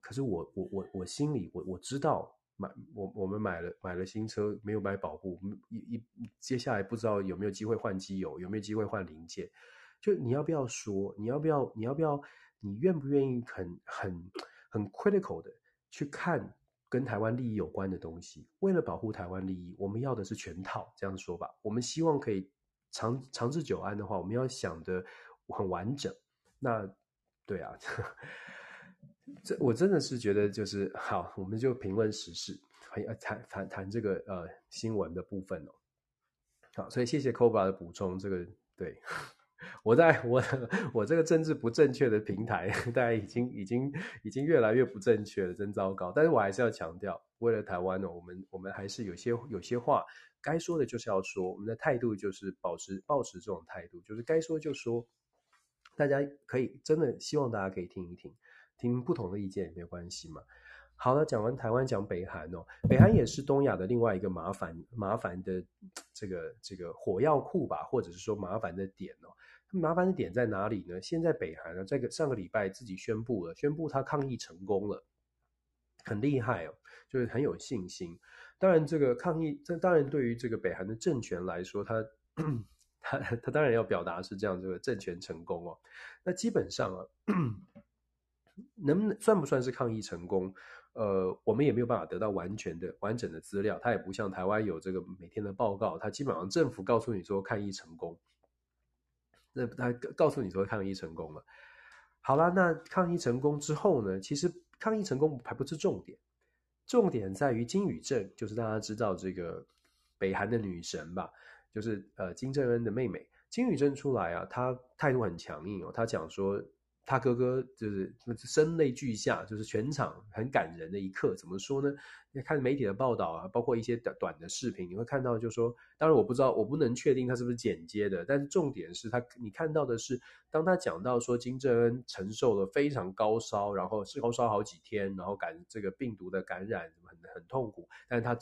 可是我我我我心里我我知道。买我我们买了买了新车，没有买保护，一一接下来不知道有没有机会换机油，有没有机会换零件，就你要不要说，你要不要你要不要，你愿不愿意很很很 critical 的去看跟台湾利益有关的东西？为了保护台湾利益，我们要的是全套，这样说吧，我们希望可以长长治久安的话，我们要想得很完整。那对啊。这我真的是觉得就是好，我们就评论时事，谈谈谈这个呃新闻的部分哦。好，所以谢谢 Cobra 的补充。这个对我在我我这个政治不正确的平台，大家已经已经已经越来越不正确了，真糟糕。但是我还是要强调，为了台湾呢，我们我们还是有些有些话该说的就是要说，我们的态度就是保持保持这种态度，就是该说就说。大家可以真的希望大家可以听一听，听不同的意见也没有关系嘛。好了，讲完台湾，讲北韩哦，北韩也是东亚的另外一个麻烦麻烦的这个这个火药库吧，或者是说麻烦的点哦。麻烦的点在哪里呢？现在北韩呢，这个上个礼拜自己宣布了，宣布他抗议成功了，很厉害哦，就是很有信心。当然，这个抗议，这当然对于这个北韩的政权来说，他。他他当然要表达是这样，这个政权成功哦。那基本上啊，能不能算不算是抗议成功？呃，我们也没有办法得到完全的完整的资料。它也不像台湾有这个每天的报告，它基本上政府告诉你说抗议成功，那他告诉你说抗议成功了。好了，那抗议成功之后呢？其实抗议成功还不是重点，重点在于金宇镇，就是大家知道这个北韩的女神吧。就是呃，金正恩的妹妹金宇镇出来啊，她态度很强硬哦。她讲说，她哥哥就是声泪俱下，就是全场很感人的一刻。怎么说呢？你看媒体的报道啊，包括一些短短的视频，你会看到，就是说，当然我不知道，我不能确定他是不是剪接的，但是重点是他，你看到的是，当他讲到说金正恩承受了非常高烧，然后是高烧好几天，然后感这个病毒的感染很很痛苦，但是他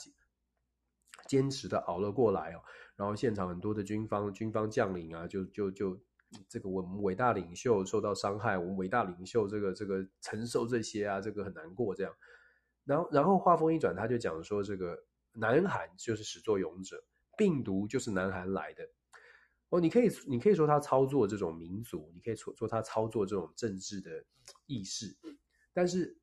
坚持的熬了过来哦。然后现场很多的军方军方将领啊，就就就这个我们伟大领袖受到伤害，我们伟大领袖这个这个承受这些啊，这个很难过这样。然后然后话锋一转，他就讲说，这个南韩就是始作俑者，病毒就是南韩来的。哦，你可以你可以说他操作这种民族，你可以说说他操作这种政治的意识，但是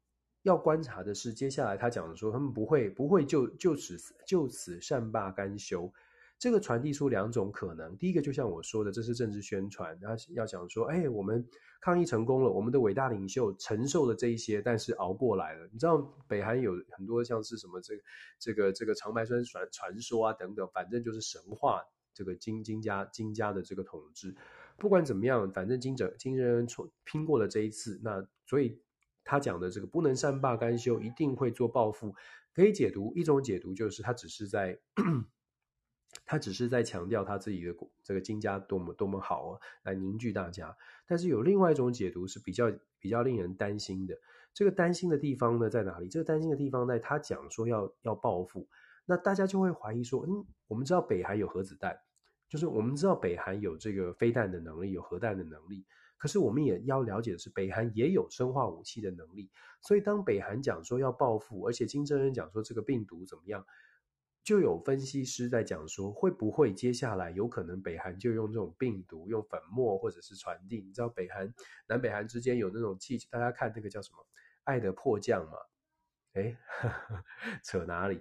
要观察的是，接下来他讲的说，他们不会不会就就此就此善罢甘休。这个传递出两种可能，第一个就像我说的，这是政治宣传，他要讲说，哎，我们抗议成功了，我们的伟大领袖承受了这一些，但是熬过来了。你知道北韩有很多像是什么这个这个这个长白山传传说啊等等，反正就是神话这个金金家金家的这个统治。不管怎么样，反正金正金正恩拼过了这一次，那所以他讲的这个不能善罢甘休，一定会做报复。可以解读一种解读就是他只是在。他只是在强调他自己的这个金家多么多么好啊，来凝聚大家。但是有另外一种解读是比较比较令人担心的。这个担心的地方呢，在哪里？这个担心的地方在他讲说要要报复，那大家就会怀疑说，嗯，我们知道北韩有核子弹，就是我们知道北韩有这个飞弹的能力，有核弹的能力。可是我们也要了解的是，北韩也有生化武器的能力。所以当北韩讲说要报复，而且金正恩讲说这个病毒怎么样？就有分析师在讲说，会不会接下来有可能北韩就用这种病毒，用粉末或者是传递？你知道北韩南北韩之间有那种气，大家看那个叫什么《爱的迫降》嘛？哎，扯哪里？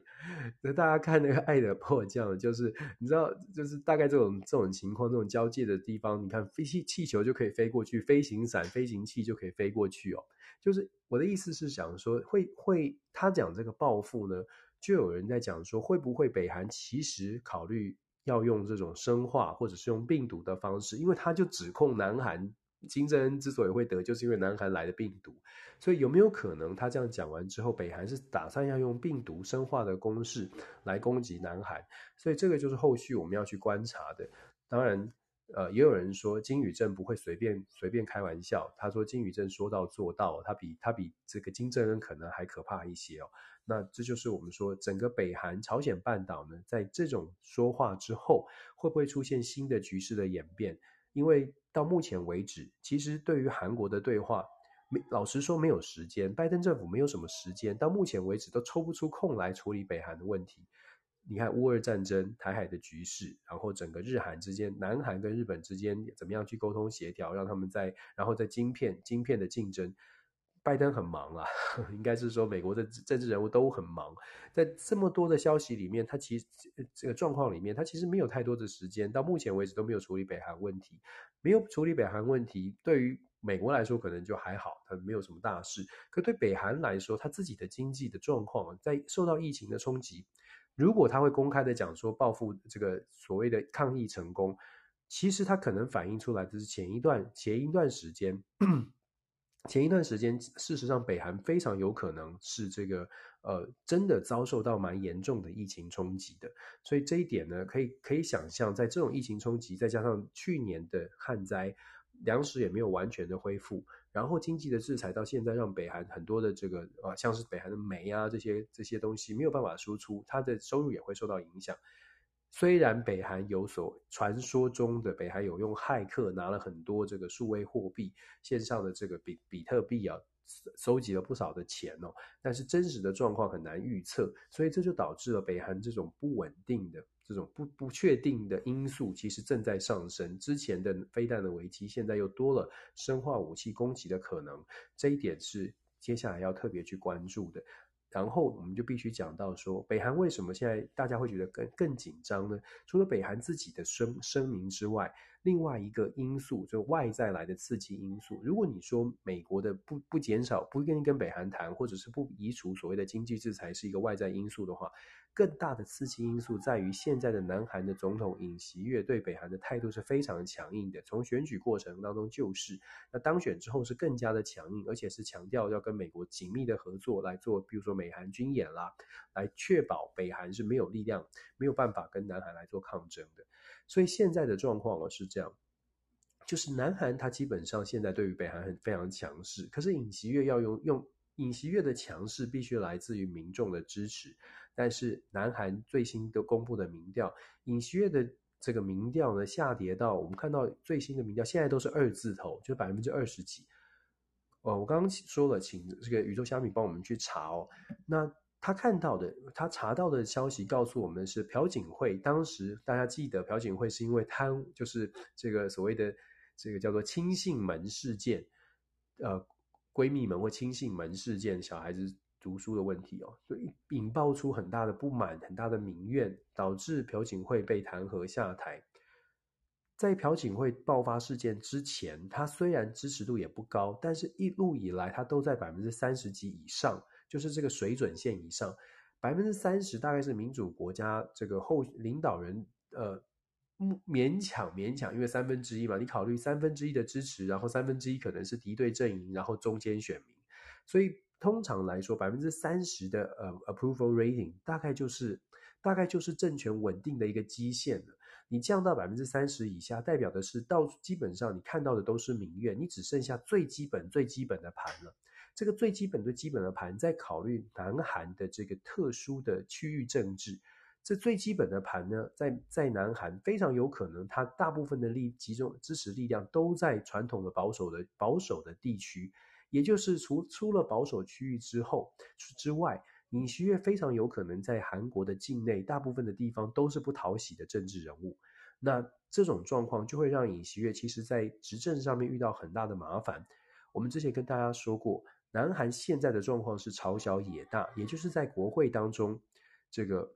那大家看那个《爱的迫降》，就是你知道，就是大概这种这种情况，这种交界的地方，你看飞气气球就可以飞过去，飞行伞、飞行器就可以飞过去哦。就是我的意思是想说，会会他讲这个报复呢？就有人在讲说，会不会北韩其实考虑要用这种生化或者是用病毒的方式？因为他就指控南韩金正恩之所以会得，就是因为南韩来的病毒。所以有没有可能他这样讲完之后，北韩是打算要用病毒生化的公式来攻击南韩？所以这个就是后续我们要去观察的。当然，呃，也有人说金宇镇不会随便随便开玩笑。他说金宇镇说到做到，他比他比这个金正恩可能还可怕一些哦。那这就是我们说，整个北韩朝鲜半岛呢，在这种说话之后，会不会出现新的局势的演变？因为到目前为止，其实对于韩国的对话，没老实说没有时间，拜登政府没有什么时间，到目前为止都抽不出空来处理北韩的问题。你看乌俄战争、台海的局势，然后整个日韩之间、南韩跟日本之间怎么样去沟通协调，让他们在，然后在晶片、晶片的竞争。拜登很忙啊，应该是说美国的政治人物都很忙，在这么多的消息里面，他其实这个状况里面，他其实没有太多的时间，到目前为止都没有处理北韩问题，没有处理北韩问题，对于美国来说可能就还好，他没有什么大事，可对北韩来说，他自己的经济的状况在受到疫情的冲击，如果他会公开的讲说报复这个所谓的抗议成功，其实他可能反映出来的是前一段前一段时间，前一段时间，事实上北韩非常有可能是这个呃真的遭受到蛮严重的疫情冲击的，所以这一点呢，可以可以想象，在这种疫情冲击，再加上去年的旱灾，粮食也没有完全的恢复。然后经济的制裁到现在让北韩很多的这个啊，像是北韩的煤啊这些这些东西没有办法输出，它的收入也会受到影响。虽然北韩有所传说中的北韩有用骇客拿了很多这个数位货币线上的这个比比特币啊，收集了不少的钱哦，但是真实的状况很难预测，所以这就导致了北韩这种不稳定的。这种不不确定的因素其实正在上升，之前的飞弹的危机，现在又多了生化武器攻击的可能，这一点是接下来要特别去关注的。然后我们就必须讲到说，北韩为什么现在大家会觉得更更紧张呢？除了北韩自己的声声明之外，另外一个因素就外在来的刺激因素。如果你说美国的不不减少，不愿意跟北韩谈，或者是不移除所谓的经济制裁是一个外在因素的话。更大的刺激因素在于，现在的南韩的总统尹锡悦对北韩的态度是非常强硬的。从选举过程当中就是，那当选之后是更加的强硬，而且是强调要跟美国紧密的合作来做，比如说美韩军演啦，来确保北韩是没有力量、没有办法跟南韩来做抗争的。所以现在的状况是这样，就是南韩它基本上现在对于北韩很非常强势，可是尹锡悦要用用尹锡悦的强势必须来自于民众的支持。但是南韩最新的公布的民调，尹锡悦的这个民调呢，下跌到我们看到最新的民调，现在都是二字头，就百分之二十几。哦，我刚刚说了，请这个宇宙虾米帮我们去查哦。那他看到的，他查到的消息告诉我们是朴槿惠，当时大家记得朴槿惠是因为贪，就是这个所谓的这个叫做亲信门事件，呃，闺蜜们或亲信门事件，小孩子。读书的问题哦，所以引爆出很大的不满，很大的民怨，导致朴槿惠被弹劾下台。在朴槿惠爆发事件之前，他虽然支持度也不高，但是一路以来他都在百分之三十几以上，就是这个水准线以上。百分之三十大概是民主国家这个后领导人呃勉强勉强，因为三分之一嘛，你考虑三分之一的支持，然后三分之一可能是敌对阵营，然后中间选民，所以。通常来说，百分之三十的呃 approval rating 大概就是大概就是政权稳定的一个基线了。你降到百分之三十以下，代表的是到基本上你看到的都是民怨，你只剩下最基本最基本的盘了。这个最基本最基本的盘，在考虑南韩的这个特殊的区域政治，这最基本的盘呢，在在南韩非常有可能，它大部分的力集中支持力量都在传统的保守的保守的地区。也就是除出了保守区域之后之外，尹锡悦非常有可能在韩国的境内大部分的地方都是不讨喜的政治人物。那这种状况就会让尹锡悦其实在执政上面遇到很大的麻烦。我们之前跟大家说过，南韩现在的状况是朝小野大，也就是在国会当中这个。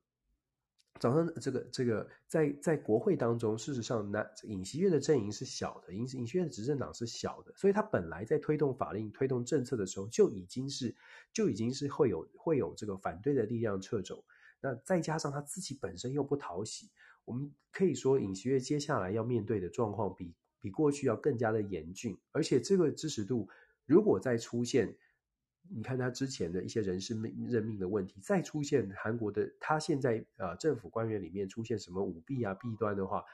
早上，这个这个在在国会当中，事实上，那尹锡悦的阵营是小的，尹尹锡悦的执政党是小的，所以他本来在推动法令、推动政策的时候，就已经是就已经是会有会有这个反对的力量掣肘。那再加上他自己本身又不讨喜，我们可以说，尹锡悦接下来要面对的状况比比过去要更加的严峻，而且这个支持度如果再出现。你看他之前的一些人事命任命的问题，再出现韩国的他现在呃政府官员里面出现什么舞弊啊弊端的话，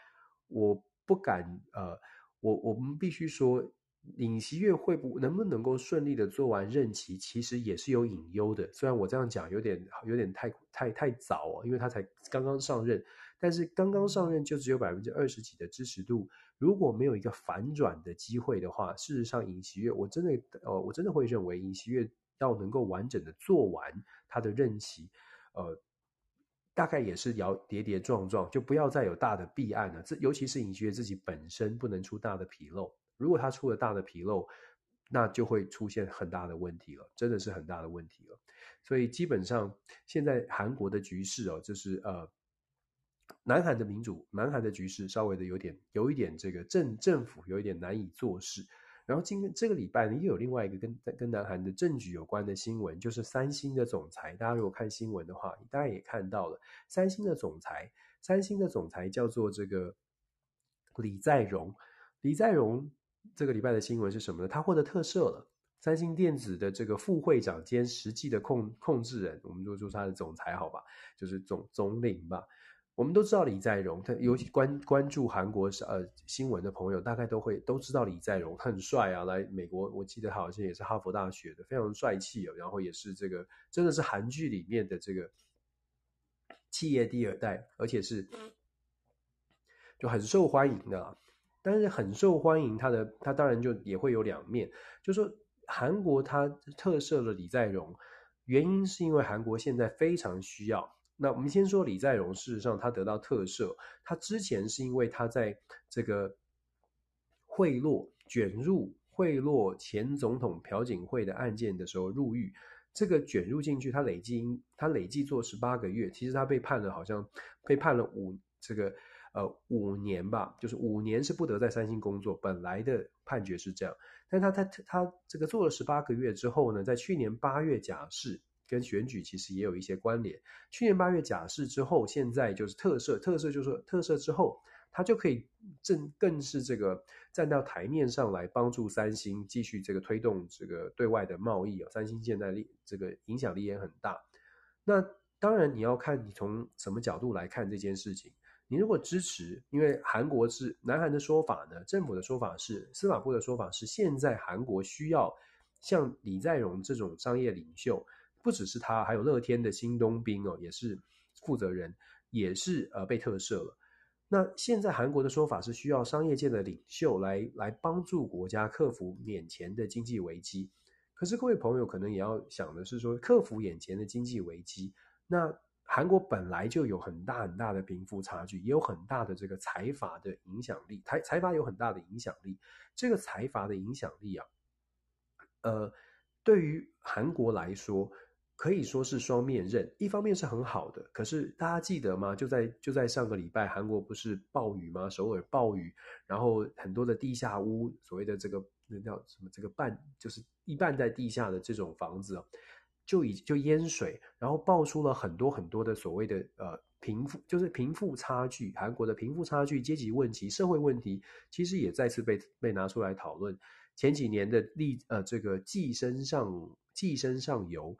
我不敢呃，我我们必须说，尹锡悦会不能不能够顺利的做完任期，其实也是有隐忧的。虽然我这样讲有点有点太太太早哦，因为他才刚刚上任，但是刚刚上任就只有百分之二十几的支持度。如果没有一个反转的机会的话，事实上尹锡悦我真的呃我真的会认为尹锡悦。要能够完整的做完他的任期，呃，大概也是要跌跌撞撞，就不要再有大的弊案了。这尤其是尹锡悦自己本身不能出大的纰漏，如果他出了大的纰漏，那就会出现很大的问题了，真的是很大的问题了。所以基本上现在韩国的局势哦，就是呃，南韩的民主，南韩的局势稍微的有点有一点这个政政府有一点难以做事。然后今天这个礼拜呢，又有另外一个跟跟南韩的政局有关的新闻，就是三星的总裁。大家如果看新闻的话，大家也看到了，三星的总裁，三星的总裁叫做这个李在镕。李在镕这个礼拜的新闻是什么呢？他获得特赦了。三星电子的这个副会长兼实际的控控制人，我们就说他的总裁好吧，就是总总领吧。我们都知道李在镕，他尤其关关注韩国呃新闻的朋友，大概都会都知道李在镕，他很帅啊。来美国，我记得他好像也是哈佛大学的，非常帅气哦。然后也是这个真的是韩剧里面的这个企业第二代，而且是就很受欢迎的。但是很受欢迎，他的他当然就也会有两面，就是说。韩国他特赦了李在镕，原因是因为韩国现在非常需要。那我们先说李在镕，事实上他得到特赦，他之前是因为他在这个贿赂卷入贿赂前总统朴槿惠的案件的时候入狱，这个卷入进去，他累计他累计做十八个月，其实他被判了好像被判了五这个。呃，五年吧，就是五年是不得在三星工作。本来的判决是这样，但他他他这个做了十八个月之后呢，在去年八月假释，跟选举其实也有一些关联。去年八月假释之后，现在就是特赦，特赦就是特赦之后，他就可以正更是这个站到台面上来帮助三星继续这个推动这个对外的贸易啊。三星现在力这个影响力也很大。那当然你要看你从什么角度来看这件事情。你如果支持，因为韩国是南韩的说法呢，政府的说法是，司法部的说法是，现在韩国需要像李在镕这种商业领袖，不只是他，还有乐天的新东兵哦，也是负责人，也是呃被特赦了。那现在韩国的说法是需要商业界的领袖来来帮助国家克服眼前的经济危机。可是各位朋友可能也要想的是说，克服眼前的经济危机，那。韩国本来就有很大很大的贫富差距，也有很大的这个财阀的影响力。财财阀有很大的影响力，这个财阀的影响力啊，呃，对于韩国来说可以说是双面刃。一方面是很好的，可是大家记得吗？就在就在上个礼拜，韩国不是暴雨吗？首尔暴雨，然后很多的地下屋，所谓的这个那叫什么？这个半就是一半在地下的这种房子。就已就淹水，然后爆出了很多很多的所谓的呃贫富，就是贫富差距，韩国的贫富差距、阶级问题、社会问题，其实也再次被被拿出来讨论。前几年的例呃这个寄生上寄生上游，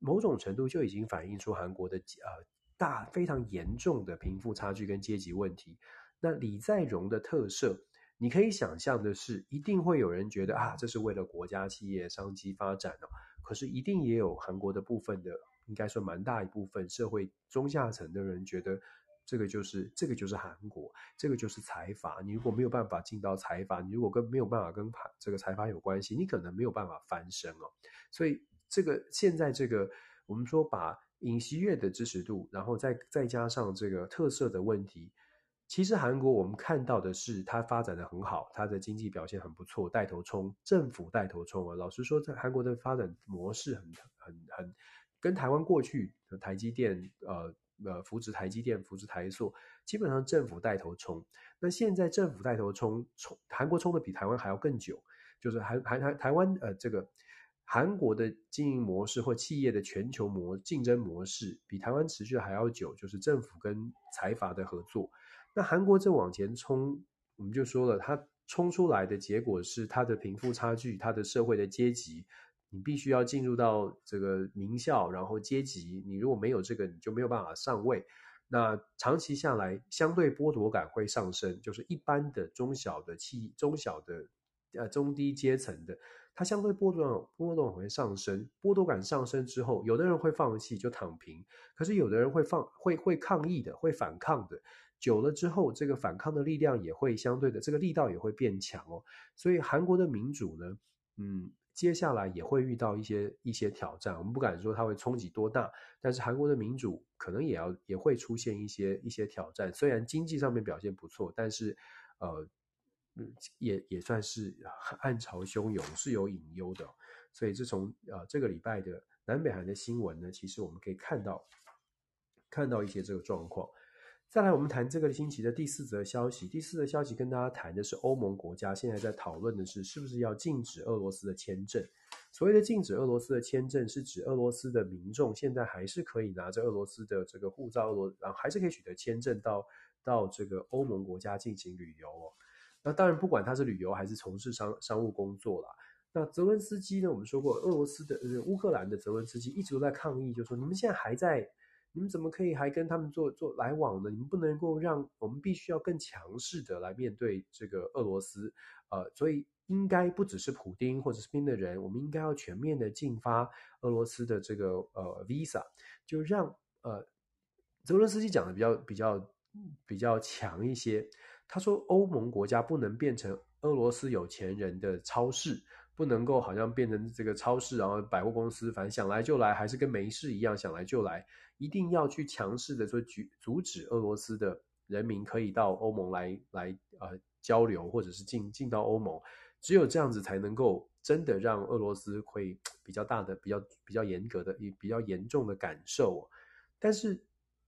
某种程度就已经反映出韩国的呃大非常严重的贫富差距跟阶级问题。那李在镕的特赦，你可以想象的是，一定会有人觉得啊，这是为了国家企业商机发展哦。可是一定也有韩国的部分的，应该说蛮大一部分社会中下层的人觉得，这个就是这个就是韩国，这个就是财阀。你如果没有办法进到财阀，你如果跟没有办法跟这个财阀有关系，你可能没有办法翻身哦。所以这个现在这个我们说把尹锡悦的支持度，然后再再加上这个特色的问题。其实韩国我们看到的是，它发展的很好，它的经济表现很不错，带头冲，政府带头冲啊。老实说，在韩国的发展模式很很很，跟台湾过去的台积电呃呃扶持台积电扶持台塑，基本上政府带头冲。那现在政府带头冲冲，韩国冲的比台湾还要更久，就是韩韩台台湾呃这个韩国的经营模式或企业的全球模竞争模式比台湾持续的还要久，就是政府跟财阀的合作。那韩国正往前冲，我们就说了，它冲出来的结果是它的贫富差距，它的社会的阶级，你必须要进入到这个名校，然后阶级，你如果没有这个，你就没有办法上位。那长期下来，相对剥夺感会上升，就是一般的中小的企，中小的呃中低阶层的，它相对剥夺剥夺感会上升，剥夺感上升之后，有的人会放弃就躺平，可是有的人会放会会抗议的，会反抗的。久了之后，这个反抗的力量也会相对的，这个力道也会变强哦。所以韩国的民主呢，嗯，接下来也会遇到一些一些挑战。我们不敢说它会冲击多大，但是韩国的民主可能也要也会出现一些一些挑战。虽然经济上面表现不错，但是呃，嗯，也也算是 暗潮汹涌，是有隐忧的。所以自从呃这个礼拜的南北韩的新闻呢，其实我们可以看到看到一些这个状况。再来，我们谈这个星期的第四则消息。第四则消息跟大家谈的是欧盟国家现在在讨论的是，是不是要禁止俄罗斯的签证。所谓的禁止俄罗斯的签证，是指俄罗斯的民众现在还是可以拿着俄罗斯的这个护照，俄罗然后还是可以取得签证到到这个欧盟国家进行旅游哦。那当然，不管他是旅游还是从事商商务工作啦。那泽伦斯基呢？我们说过，俄罗斯的呃乌克兰的泽伦斯基一直都在抗议，就说你们现在还在。你们怎么可以还跟他们做做来往呢？你们不能够让我们必须要更强势的来面对这个俄罗斯，呃，所以应该不只是普丁或者是边的人，我们应该要全面的禁发俄罗斯的这个呃 visa，就让呃泽伦斯基讲的比较比较比较强一些。他说欧盟国家不能变成俄罗斯有钱人的超市。不能够好像变成这个超市，然后百货公司，反正想来就来，还是跟没事一样，想来就来。一定要去强势的说阻阻止俄罗斯的人民可以到欧盟来来呃交流，或者是进进到欧盟。只有这样子才能够真的让俄罗斯会比较大的、比较比较严格的、也比较严重的感受。但是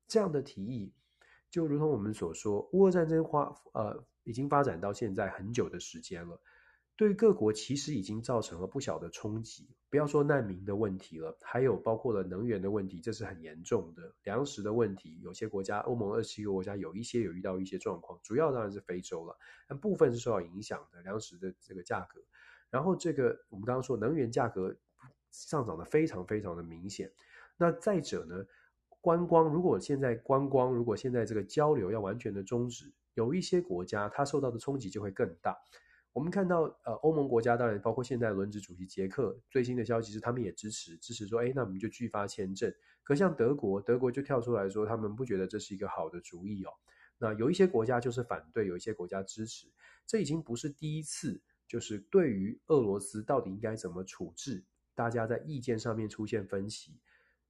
这样的提议，就如同我们所说，乌俄战争发呃已经发展到现在很久的时间了。对各国其实已经造成了不小的冲击，不要说难民的问题了，还有包括了能源的问题，这是很严重的。粮食的问题，有些国家，欧盟二十七个国家有一些有遇到一些状况，主要当然是非洲了，但部分是受到影响的粮食的这个价格。然后这个我们刚刚说能源价格上涨的非常非常的明显。那再者呢，观光如果现在观光如果现在这个交流要完全的终止，有一些国家它受到的冲击就会更大。我们看到，呃，欧盟国家当然包括现在轮值主席捷克最新的消息是，他们也支持支持说，哎，那我们就拒发签证。可像德国，德国就跳出来说，他们不觉得这是一个好的主意哦。那有一些国家就是反对，有一些国家支持。这已经不是第一次，就是对于俄罗斯到底应该怎么处置，大家在意见上面出现分歧。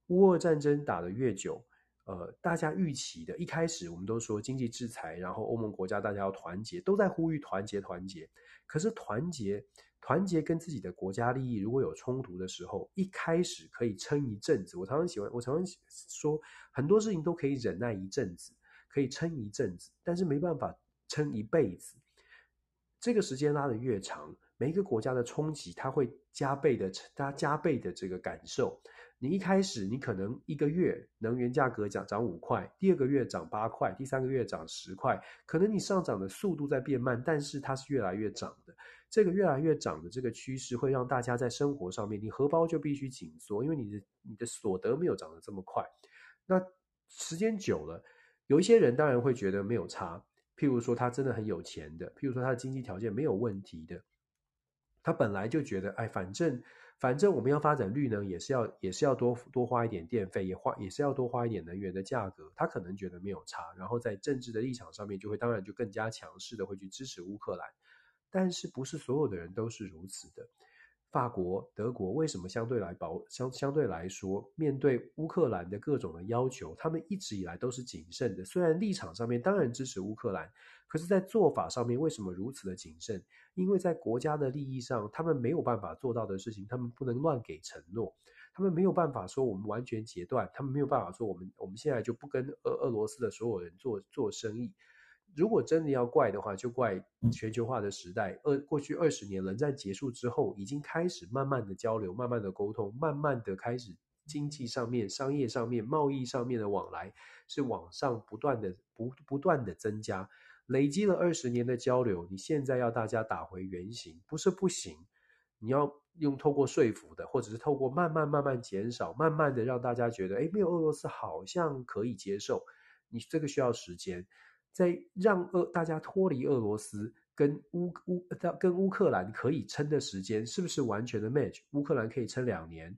乌俄战争打得越久。呃，大家预期的，一开始我们都说经济制裁，然后欧盟国家大家要团结，都在呼吁团结团结。可是团结团结跟自己的国家利益如果有冲突的时候，一开始可以撑一阵子。我常常喜欢，我常常说，很多事情都可以忍耐一阵子，可以撑一阵子，但是没办法撑一辈子。这个时间拉得越长，每一个国家的冲击，它会加倍的，它加倍的这个感受。你一开始，你可能一个月能源价格涨涨五块，第二个月涨八块，第三个月涨十块，可能你上涨的速度在变慢，但是它是越来越涨的。这个越来越涨的这个趋势会让大家在生活上面，你荷包就必须紧缩，因为你的你的所得没有涨得这么快。那时间久了，有一些人当然会觉得没有差，譬如说他真的很有钱的，譬如说他的经济条件没有问题的，他本来就觉得，哎，反正。反正我们要发展绿能，也是要也是要多多花一点电费，也花也是要多花一点能源的价格。他可能觉得没有差，然后在政治的立场上面，就会当然就更加强势的会去支持乌克兰。但是不是所有的人都是如此的。法国、德国为什么相对来保相相对来说，面对乌克兰的各种的要求，他们一直以来都是谨慎的。虽然立场上面当然支持乌克兰，可是，在做法上面为什么如此的谨慎？因为在国家的利益上，他们没有办法做到的事情，他们不能乱给承诺，他们没有办法说我们完全截断，他们没有办法说我们我们现在就不跟俄俄罗斯的所有人做做生意。如果真的要怪的话，就怪全球化的时代。二过去二十年，冷战结束之后，已经开始慢慢的交流，慢慢的沟通，慢慢的开始经济上面、商业上面、贸易上面的往来是往上不断的不不断的增加，累积了二十年的交流。你现在要大家打回原形，不是不行，你要用透过说服的，或者是透过慢慢慢慢减少，慢慢的让大家觉得，哎，没有俄罗斯好像可以接受。你这个需要时间。在让俄大家脱离俄罗斯跟乌乌跟乌克兰可以撑的时间是不是完全的 match？乌克兰可以撑两年，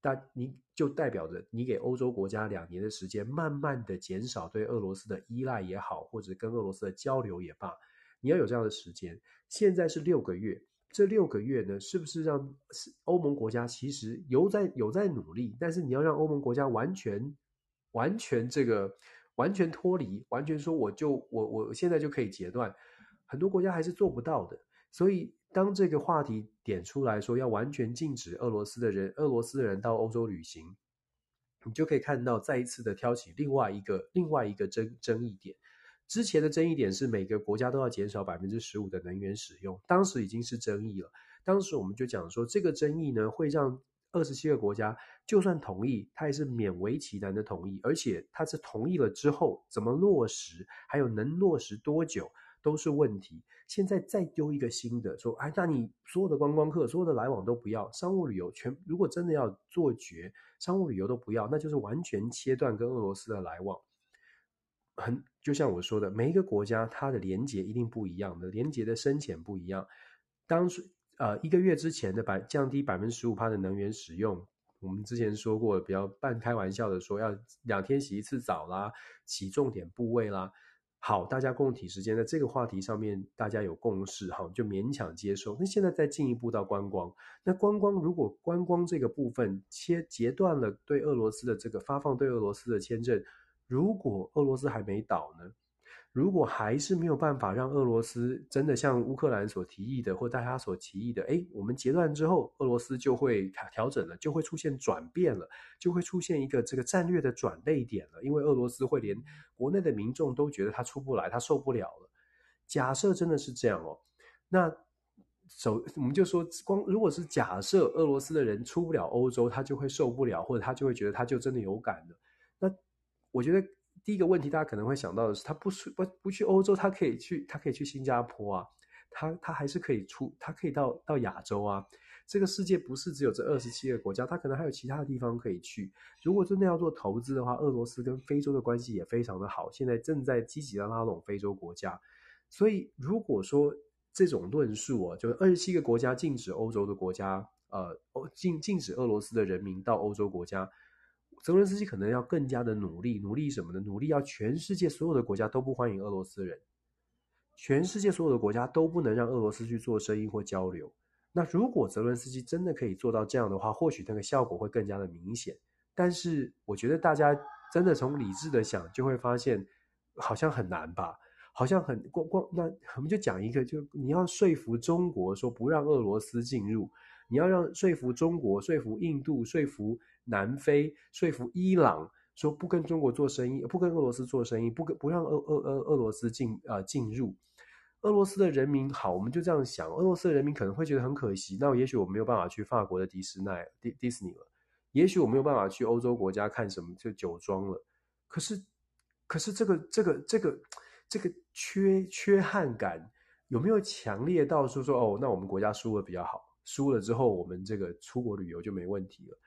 但你就代表着你给欧洲国家两年的时间，慢慢的减少对俄罗斯的依赖也好，或者跟俄罗斯的交流也罢，你要有这样的时间。现在是六个月，这六个月呢，是不是让欧盟国家其实有在有在努力？但是你要让欧盟国家完全完全这个。完全脱离，完全说我就我我现在就可以截断，很多国家还是做不到的。所以当这个话题点出来说要完全禁止俄罗斯的人，俄罗斯的人到欧洲旅行，你就可以看到再一次的挑起另外一个另外一个争争议点。之前的争议点是每个国家都要减少百分之十五的能源使用，当时已经是争议了。当时我们就讲说，这个争议呢会让二十七个国家就算同意，它也是勉为其难的同意，而且它是同意了之后怎么落实，还有能落实多久都是问题。现在再丢一个新的，说哎，那你所有的观光客、所有的来往都不要，商务旅游全如果真的要做绝，商务旅游都不要，那就是完全切断跟俄罗斯的来往。很就像我说的，每一个国家它的连结一定不一样的，连结的深浅不一样。当时呃一个月之前的百降低百分之十五趴的能源使用，我们之前说过，比较半开玩笑的说要两天洗一次澡啦，洗重点部位啦。好，大家共体时间在这个话题上面，大家有共识哈，就勉强接受。那现在再进一步到观光，那观光如果观光这个部分切截断了对俄罗斯的这个发放对俄罗斯的签证。如果俄罗斯还没倒呢？如果还是没有办法让俄罗斯真的像乌克兰所提议的，或大家所提议的，哎，我们截断之后，俄罗斯就会调整了，就会出现转变了，就会出现一个这个战略的转捩点了。因为俄罗斯会连国内的民众都觉得他出不来，他受不了了。假设真的是这样哦，那首我们就说，光如果是假设俄罗斯的人出不了欧洲，他就会受不了，或者他就会觉得他就真的有感了。那我觉得第一个问题，大家可能会想到的是，他不去不不去欧洲，他可以去，他可以去新加坡啊，他他还是可以出，他可以到到亚洲啊。这个世界不是只有这二十七个国家，他可能还有其他的地方可以去。如果真的要做投资的话，俄罗斯跟非洲的关系也非常的好，现在正在积极的拉拢非洲国家。所以如果说这种论述啊，就是二十七个国家禁止欧洲的国家，呃，欧禁禁止俄罗斯的人民到欧洲国家。泽伦斯基可能要更加的努力，努力什么呢？努力要全世界所有的国家都不欢迎俄罗斯人，全世界所有的国家都不能让俄罗斯去做生意或交流。那如果泽伦斯基真的可以做到这样的话，或许那个效果会更加的明显。但是我觉得大家真的从理智的想，就会发现好像很难吧？好像很光光那我们就讲一个，就你要说服中国说不让俄罗斯进入，你要让说服中国，说服印度，说服。南非说服伊朗说不跟中国做生意，不跟俄罗斯做生意，不跟不让俄俄俄俄罗斯进呃进入。俄罗斯的人民好，我们就这样想，俄罗斯的人民可能会觉得很可惜。那也许我没有办法去法国的迪士尼迪迪士尼了，也许我没有办法去欧洲国家看什么就酒庄了。可是可是这个这个这个这个缺缺憾感有没有强烈到说说哦，那我们国家输了比较好，输了之后我们这个出国旅游就没问题了。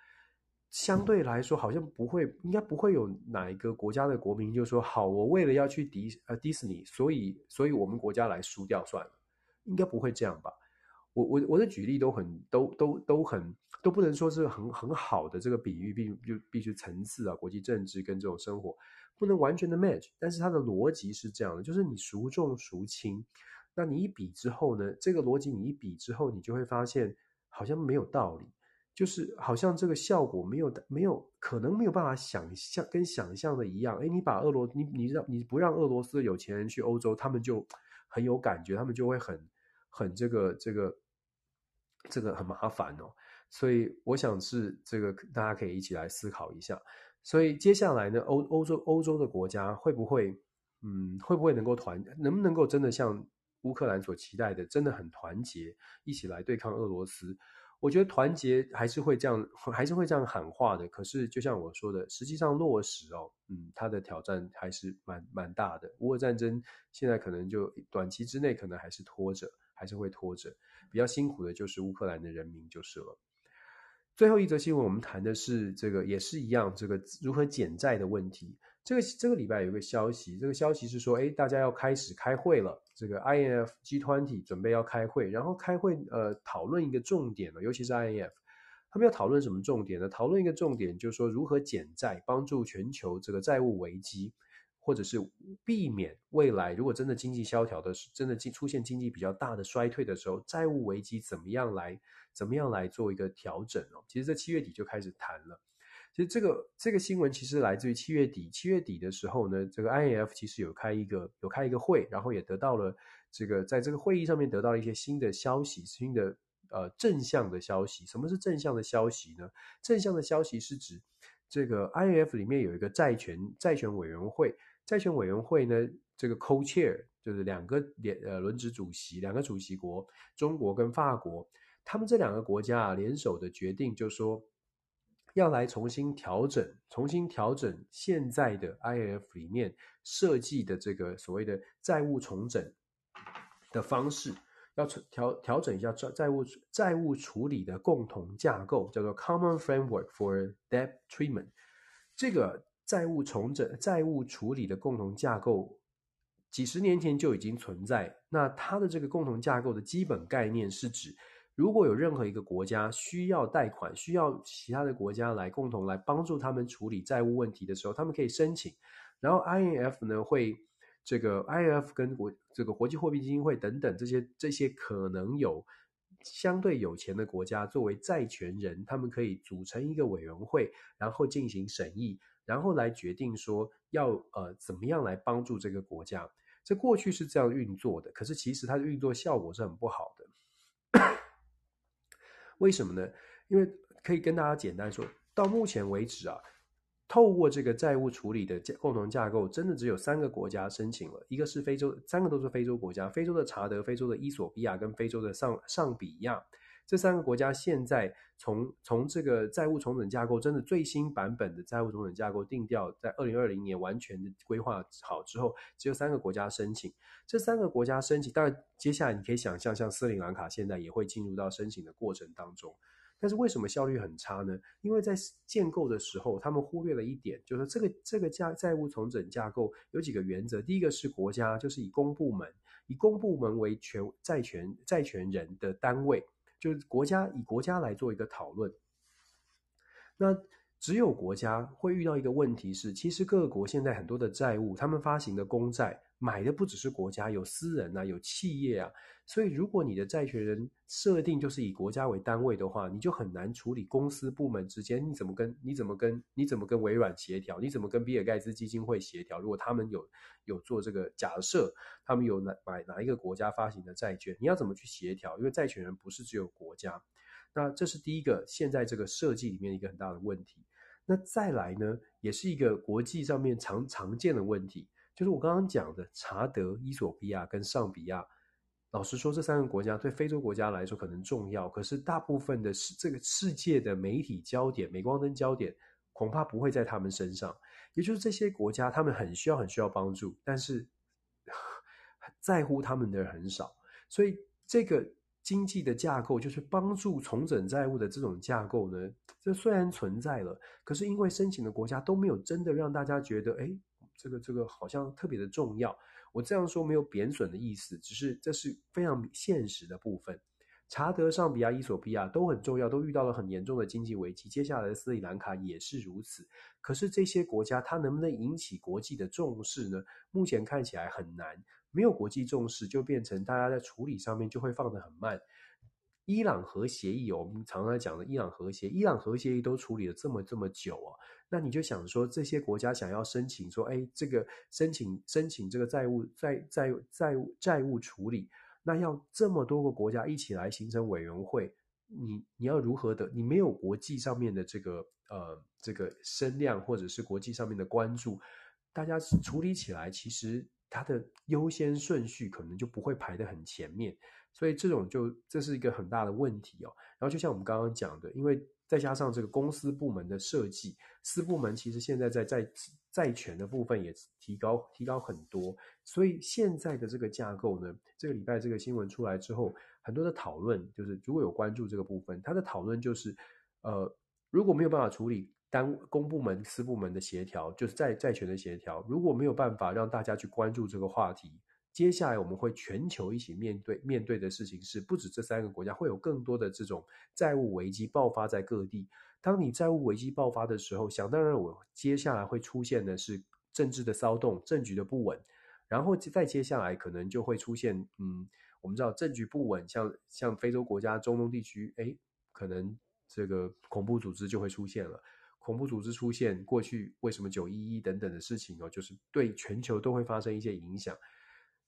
相对来说，好像不会，应该不会有哪一个国家的国民就说：“好，我为了要去迪呃迪士尼，所以所以我们国家来输掉算了。”应该不会这样吧？我我我的举例都很都都都很都不能说是很很好的这个比喻，必就必须层次啊，国际政治跟这种生活不能完全的 match，但是它的逻辑是这样的，就是你孰重孰轻，那你一比之后呢，这个逻辑你一比之后，你就会发现好像没有道理。就是好像这个效果没有没有可能没有办法想象跟想象的一样，诶，你把俄罗你你让你不让俄罗斯有钱人去欧洲，他们就很有感觉，他们就会很很这个这个这个很麻烦哦。所以我想是这个大家可以一起来思考一下。所以接下来呢，欧欧洲欧洲的国家会不会嗯会不会能够团能不能够真的像乌克兰所期待的，真的很团结，一起来对抗俄罗斯？我觉得团结还是会这样，还是会这样喊话的。可是，就像我说的，实际上落实哦，嗯，它的挑战还是蛮蛮大的。乌俄战争现在可能就短期之内可能还是拖着，还是会拖着。比较辛苦的就是乌克兰的人民就是了。最后一则新闻，我们谈的是这个，也是一样，这个如何减债的问题。这个这个礼拜有个消息，这个消息是说，哎，大家要开始开会了。这个 INF G20 准备要开会，然后开会呃讨论一个重点了，尤其是 I N F，他们要讨论什么重点呢？讨论一个重点就是说如何减债，帮助全球这个债务危机，或者是避免未来如果真的经济萧条的，真的出现经济比较大的衰退的时候，债务危机怎么样来怎么样来做一个调整哦？其实，在七月底就开始谈了。其实这个这个新闻其实来自于七月底，七月底的时候呢，这个 IMF 其实有开一个有开一个会，然后也得到了这个在这个会议上面得到了一些新的消息，新的呃正向的消息。什么是正向的消息呢？正向的消息是指这个 IMF 里面有一个债权债权委员会，债权委员会呢，这个 co-chair 就是两个联呃轮值主席，两个主席国，中国跟法国，他们这两个国家啊联手的决定，就说要来重新调整，重新调整现在的 I F 里面设计的这个所谓的债务重整的方式。要调调整一下债债务债务处理的共同架构，叫做 Common Framework for Debt Treatment。这个债务重整、债务处理的共同架构，几十年前就已经存在。那它的这个共同架构的基本概念是指，如果有任何一个国家需要贷款，需要其他的国家来共同来帮助他们处理债务问题的时候，他们可以申请。然后 IMF 呢会。这个 IMF 跟国这个国际货币基金会等等这些这些可能有相对有钱的国家作为债权人，他们可以组成一个委员会，然后进行审议，然后来决定说要呃怎么样来帮助这个国家。这过去是这样运作的，可是其实它的运作效果是很不好的。为什么呢？因为可以跟大家简单说，到目前为止啊。透过这个债务处理的共同架构，真的只有三个国家申请了，一个是非洲，三个都是非洲国家，非洲的查德、非洲的伊索比亚跟非洲的上上比亚，这三个国家现在从从这个债务重整架构，真的最新版本的债务重整架构定调，在二零二零年完全的规划好之后，只有三个国家申请，这三个国家申请，当然接下来你可以想象，像斯里兰卡现在也会进入到申请的过程当中。但是为什么效率很差呢？因为在建构的时候，他们忽略了一点，就是这个这个债债务重整架构有几个原则。第一个是国家就是以公部门以公部门为权债权债权人的单位，就是国家以国家来做一个讨论。那只有国家会遇到一个问题是，其实各国现在很多的债务，他们发行的公债。买的不只是国家，有私人啊，有企业啊，所以如果你的债权人设定就是以国家为单位的话，你就很难处理公司部门之间，你怎么跟你怎么跟你怎么跟微软协调，你怎么跟比尔盖茨基金会协调？如果他们有有做这个假设，他们有哪买哪一个国家发行的债券，你要怎么去协调？因为债权人不是只有国家，那这是第一个现在这个设计里面一个很大的问题。那再来呢，也是一个国际上面常常见的问题。就是我刚刚讲的，查德、伊索比亚跟尚比亚，老实说，这三个国家对非洲国家来说可能重要，可是大部分的世这个世界的媒体焦点、镁光灯焦点，恐怕不会在他们身上。也就是这些国家，他们很需要、很需要帮助，但是在乎他们的人很少。所以，这个经济的架构，就是帮助重整债务的这种架构呢，这虽然存在了，可是因为申请的国家都没有真的让大家觉得，哎。这个这个好像特别的重要，我这样说没有贬损的意思，只是这是非常现实的部分。查德、上比亚、伊索比亚都很重要，都遇到了很严重的经济危机。接下来的斯里兰卡也是如此。可是这些国家它能不能引起国际的重视呢？目前看起来很难。没有国际重视，就变成大家在处理上面就会放得很慢。伊朗核协议，我们常常讲的伊朗核协议，伊朗核协议都处理了这么这么久啊，那你就想说，这些国家想要申请说，哎，这个申请申请这个债务债债债务债务处理，那要这么多个国家一起来形成委员会，你你要如何的？你没有国际上面的这个呃这个声量，或者是国际上面的关注，大家处理起来，其实它的优先顺序可能就不会排得很前面。所以这种就这是一个很大的问题哦。然后就像我们刚刚讲的，因为再加上这个公司部门的设计，私部门其实现在在债债权的部分也提高提高很多。所以现在的这个架构呢，这个礼拜这个新闻出来之后，很多的讨论就是如果有关注这个部分，他的讨论就是，呃，如果没有办法处理单公部门私部门的协调，就是债债权的协调，如果没有办法让大家去关注这个话题。接下来我们会全球一起面对面对的事情是，不止这三个国家，会有更多的这种债务危机爆发在各地。当你债务危机爆发的时候，想当然，我接下来会出现的是政治的骚动、政局的不稳，然后再接下来可能就会出现，嗯，我们知道政局不稳，像像非洲国家、中东地区，诶，可能这个恐怖组织就会出现了。恐怖组织出现，过去为什么九一一等等的事情哦，就是对全球都会发生一些影响。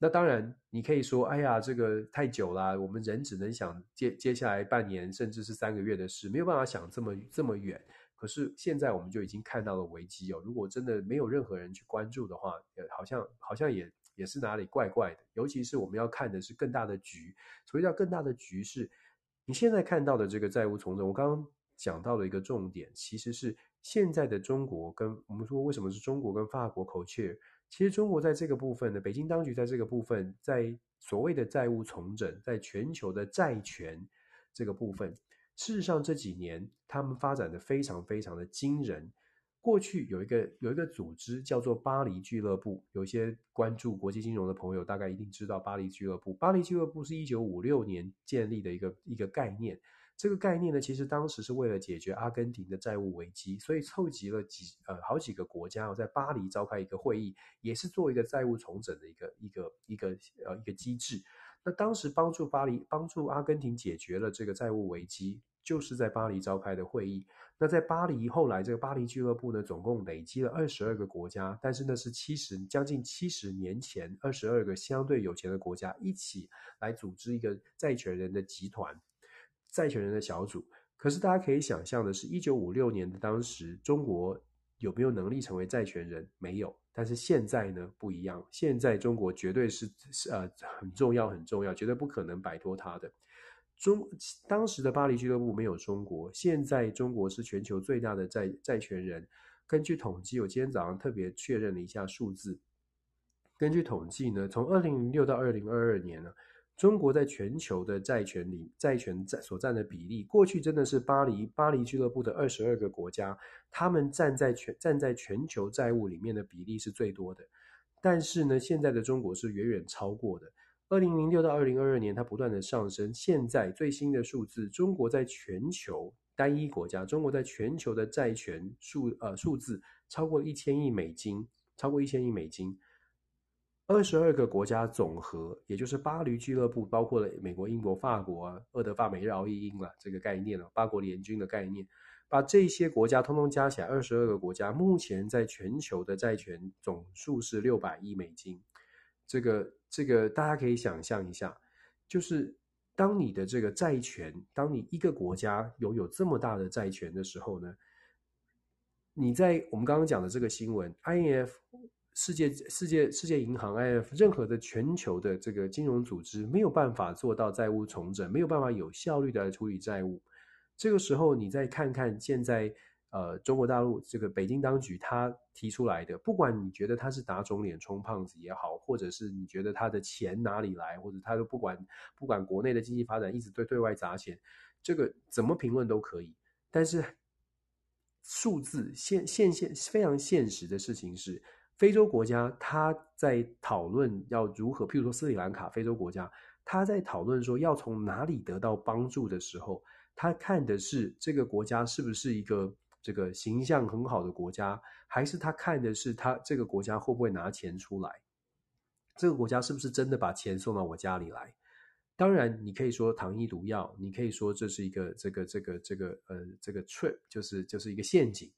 那当然，你可以说，哎呀，这个太久了，我们人只能想接接下来半年，甚至是三个月的事，没有办法想这么这么远。可是现在我们就已经看到了危机哦。如果真的没有任何人去关注的话，呃，好像好像也也是哪里怪怪的。尤其是我们要看的是更大的局。所以叫更大的局是，你现在看到的这个债务重整。我刚刚讲到了一个重点，其实是现在的中国跟我们说为什么是中国跟法国口切。其实中国在这个部分呢，北京当局在这个部分，在所谓的债务重整，在全球的债权这个部分，事实上这几年他们发展的非常非常的惊人。过去有一个有一个组织叫做巴黎俱乐部，有些关注国际金融的朋友大概一定知道巴黎俱乐部。巴黎俱乐部是一九五六年建立的一个一个概念。这个概念呢，其实当时是为了解决阿根廷的债务危机，所以凑集了几呃好几个国家哦在巴黎召开一个会议，也是做一个债务重整的一个一个一个呃一个机制。那当时帮助巴黎帮助阿根廷解决了这个债务危机，就是在巴黎召开的会议。那在巴黎后来这个巴黎俱乐部呢，总共累积了二十二个国家，但是呢是七十将近七十年前二十二个相对有钱的国家一起来组织一个债权人的集团。债权人的小组，可是大家可以想象的是，一九五六年的当时，中国有没有能力成为债权人？没有。但是现在呢，不一样。现在中国绝对是呃很重要很重要，绝对不可能摆脱它的。中当时的巴黎俱乐部没有中国，现在中国是全球最大的债债权人。根据统计，我今天早上特别确认了一下数字。根据统计呢，从二零零六到二零二二年呢。中国在全球的债权里，债权占所占的比例，过去真的是巴黎巴黎俱乐部的二十二个国家，他们站在全站在全球债务里面的比例是最多的。但是呢，现在的中国是远远超过的。二零零六到二零二二年，它不断的上升。现在最新的数字，中国在全球单一国家，中国在全球的债权数呃数字超过一千亿美金，超过一千亿美金。二十二个国家总和，也就是巴黎俱乐部，包括了美国、英国、法国啊，俄、德、法、美、日、澳、意、英了这个概念了，八国联军的概念，把这些国家通通加起来，二十二个国家目前在全球的债权总数是六百亿美金。这个这个大家可以想象一下，就是当你的这个债权，当你一个国家拥有这么大的债权的时候呢，你在我们刚刚讲的这个新闻，INF。世界世界世界银行 I F，任何的全球的这个金融组织没有办法做到债务重整，没有办法有效率的处理债务。这个时候，你再看看现在呃中国大陆这个北京当局他提出来的，不管你觉得他是打肿脸充胖子也好，或者是你觉得他的钱哪里来，或者他都不管不管国内的经济发展一直对对外砸钱，这个怎么评论都可以。但是数字现现现非常现实的事情是。非洲国家，他在讨论要如何，譬如说斯里兰卡，非洲国家，他在讨论说要从哪里得到帮助的时候，他看的是这个国家是不是一个这个形象很好的国家，还是他看的是他这个国家会不会拿钱出来？这个国家是不是真的把钱送到我家里来？当然，你可以说糖衣毒药，你可以说这是一个这个这个这个呃这个 trip，就是就是一个陷阱。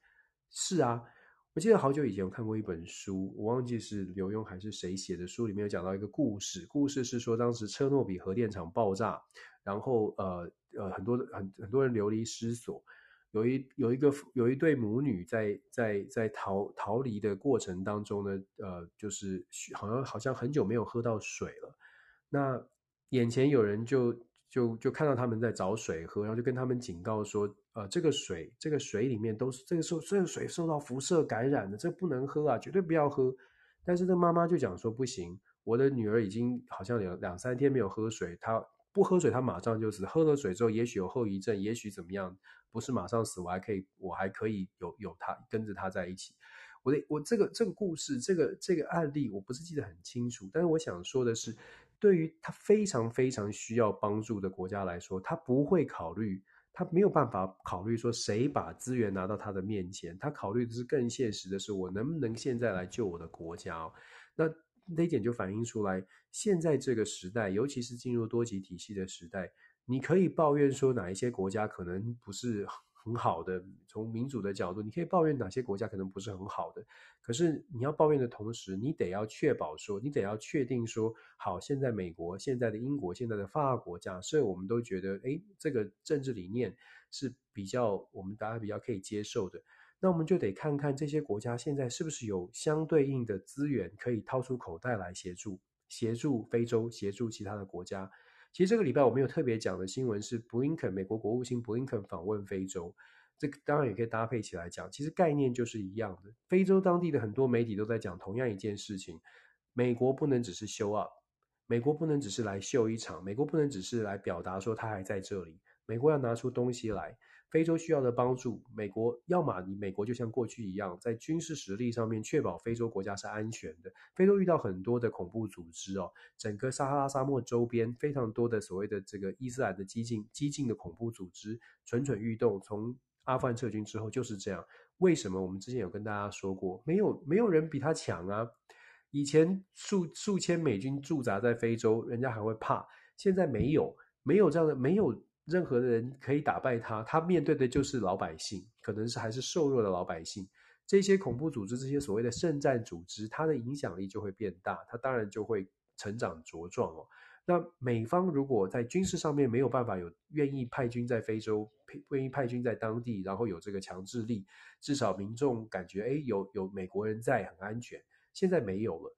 是啊。我记得好久以前我看过一本书，我忘记是刘墉还是谁写的，书里面有讲到一个故事。故事是说，当时车诺比核电厂爆炸，然后呃呃很多很很多人流离失所，有一有一个有一对母女在在在逃逃离的过程当中呢，呃就是好像好像很久没有喝到水了，那眼前有人就。就就看到他们在找水喝，然后就跟他们警告说，呃，这个水，这个水里面都是这个受这个水受到辐射感染的，这不能喝啊，绝对不要喝。但是这妈妈就讲说不行，我的女儿已经好像两两三天没有喝水，她不喝水，她马上就死。喝了水之后，也许有后遗症，也许怎么样，不是马上死，我还可以，我还可以有有她跟着她在一起。我的我这个这个故事，这个这个案例，我不是记得很清楚，但是我想说的是。对于他非常非常需要帮助的国家来说，他不会考虑，他没有办法考虑说谁把资源拿到他的面前，他考虑的是更现实的是，我能不能现在来救我的国家？那那一点就反映出来，现在这个时代，尤其是进入多极体系的时代，你可以抱怨说哪一些国家可能不是很好的，从民主的角度，你可以抱怨哪些国家可能不是很好的。可是你要抱怨的同时，你得要确保说，你得要确定说，好，现在美国、现在的英国、现在的法国，假设我们都觉得，哎，这个政治理念是比较我们大家比较可以接受的，那我们就得看看这些国家现在是不是有相对应的资源可以掏出口袋来协助，协助非洲，协助其他的国家。其实这个礼拜我们有特别讲的新闻是布林肯，美国国务卿布林肯访问非洲，这个当然也可以搭配起来讲。其实概念就是一样的，非洲当地的很多媒体都在讲同样一件事情：美国不能只是 show up，美国不能只是来秀一场，美国不能只是来表达说他还在这里，美国要拿出东西来。非洲需要的帮助，美国要么你美国就像过去一样，在军事实力上面确保非洲国家是安全的。非洲遇到很多的恐怖组织哦，整个撒哈拉沙漠周边非常多的所谓的这个伊斯兰的激进激进的恐怖组织蠢蠢欲动。从阿富汗撤军之后就是这样。为什么？我们之前有跟大家说过，没有没有人比他强啊。以前数数千美军驻扎在非洲，人家还会怕，现在没有，没有这样的，没有。任何人可以打败他，他面对的就是老百姓，可能是还是瘦弱的老百姓。这些恐怖组织，这些所谓的圣战组织，它的影响力就会变大，它当然就会成长茁壮哦。那美方如果在军事上面没有办法有愿意派军在非洲，愿意派军在当地，然后有这个强制力，至少民众感觉，诶，有有美国人在很安全。现在没有了，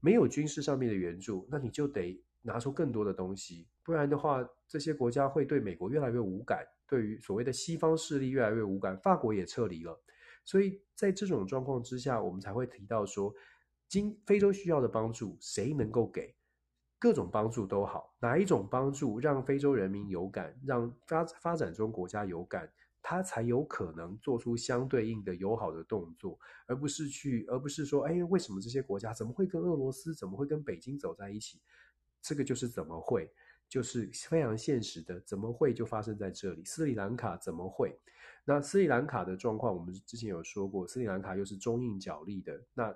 没有军事上面的援助，那你就得。拿出更多的东西，不然的话，这些国家会对美国越来越无感，对于所谓的西方势力越来越无感。法国也撤离了，所以在这种状况之下，我们才会提到说，今非洲需要的帮助，谁能够给？各种帮助都好，哪一种帮助让非洲人民有感，让发发展中国家有感，他才有可能做出相对应的友好的动作，而不是去，而不是说，哎，为什么这些国家怎么会跟俄罗斯，怎么会跟北京走在一起？这个就是怎么会，就是非常现实的，怎么会就发生在这里？斯里兰卡怎么会？那斯里兰卡的状况，我们之前有说过，斯里兰卡又是中印角力的。那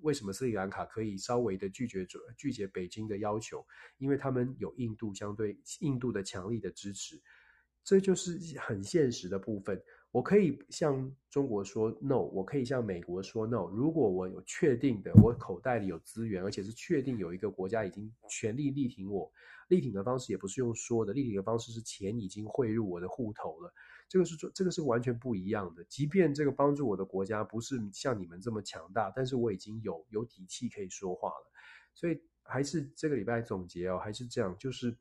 为什么斯里兰卡可以稍微的拒绝拒绝北京的要求？因为他们有印度相对印度的强力的支持，这就是很现实的部分。我可以向中国说 no，我可以向美国说 no。如果我有确定的，我口袋里有资源，而且是确定有一个国家已经全力力挺我，力挺的方式也不是用说的，力挺的方式是钱已经汇入我的户头了。这个是这个是完全不一样的。即便这个帮助我的国家不是像你们这么强大，但是我已经有有底气可以说话了。所以还是这个礼拜总结哦，还是这样，就是。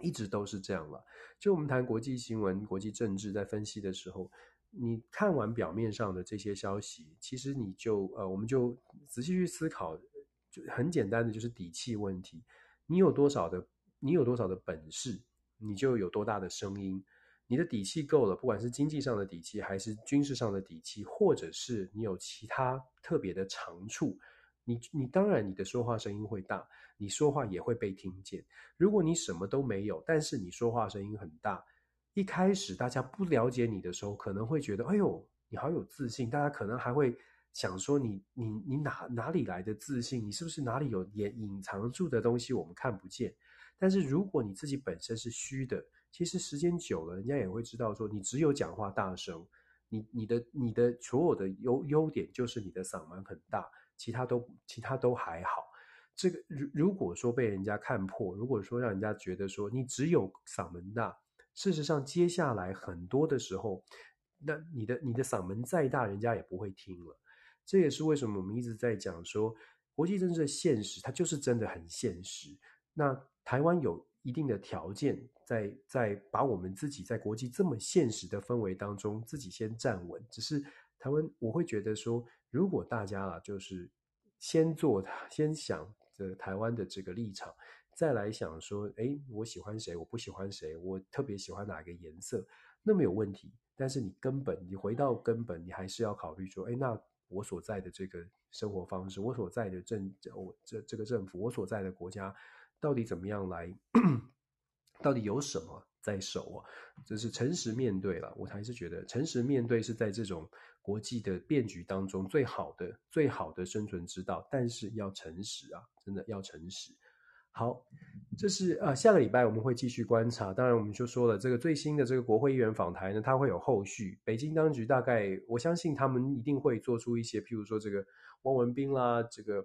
一直都是这样了。就我们谈国际新闻、国际政治，在分析的时候，你看完表面上的这些消息，其实你就呃，我们就仔细去思考，就很简单的就是底气问题。你有多少的，你有多少的本事，你就有多大的声音。你的底气够了，不管是经济上的底气，还是军事上的底气，或者是你有其他特别的长处。你你当然你的说话声音会大，你说话也会被听见。如果你什么都没有，但是你说话声音很大，一开始大家不了解你的时候，可能会觉得，哎呦，你好有自信。大家可能还会想说你，你你哪哪里来的自信？你是不是哪里有隐隐藏住的东西我们看不见？但是如果你自己本身是虚的，其实时间久了，人家也会知道说，你只有讲话大声，你你的你的所有的优优点就是你的嗓门很大。其他都其他都还好，这个如如果说被人家看破，如果说让人家觉得说你只有嗓门大，事实上接下来很多的时候，那你的你的嗓门再大，人家也不会听了。这也是为什么我们一直在讲说，国际政治的现实，它就是真的很现实。那台湾有一定的条件，在在把我们自己在国际这么现实的氛围当中，自己先站稳。只是台湾，我会觉得说。如果大家啊，就是先做，先想着台湾的这个立场，再来想说，哎，我喜欢谁，我不喜欢谁，我特别喜欢哪个颜色，那没有问题。但是你根本，你回到根本，你还是要考虑说，哎，那我所在的这个生活方式，我所在的政，我这这个政府，我所在的国家，到底怎么样来，到底有什么在手啊？这是诚实面对了，我还是觉得诚实面对是在这种。国际的变局当中，最好的、最好的生存之道，但是要诚实啊，真的要诚实。好，这是呃下个礼拜我们会继续观察。当然，我们就说了，这个最新的这个国会议员访台呢，它会有后续。北京当局大概我相信他们一定会做出一些，譬如说这个汪文斌啦，这个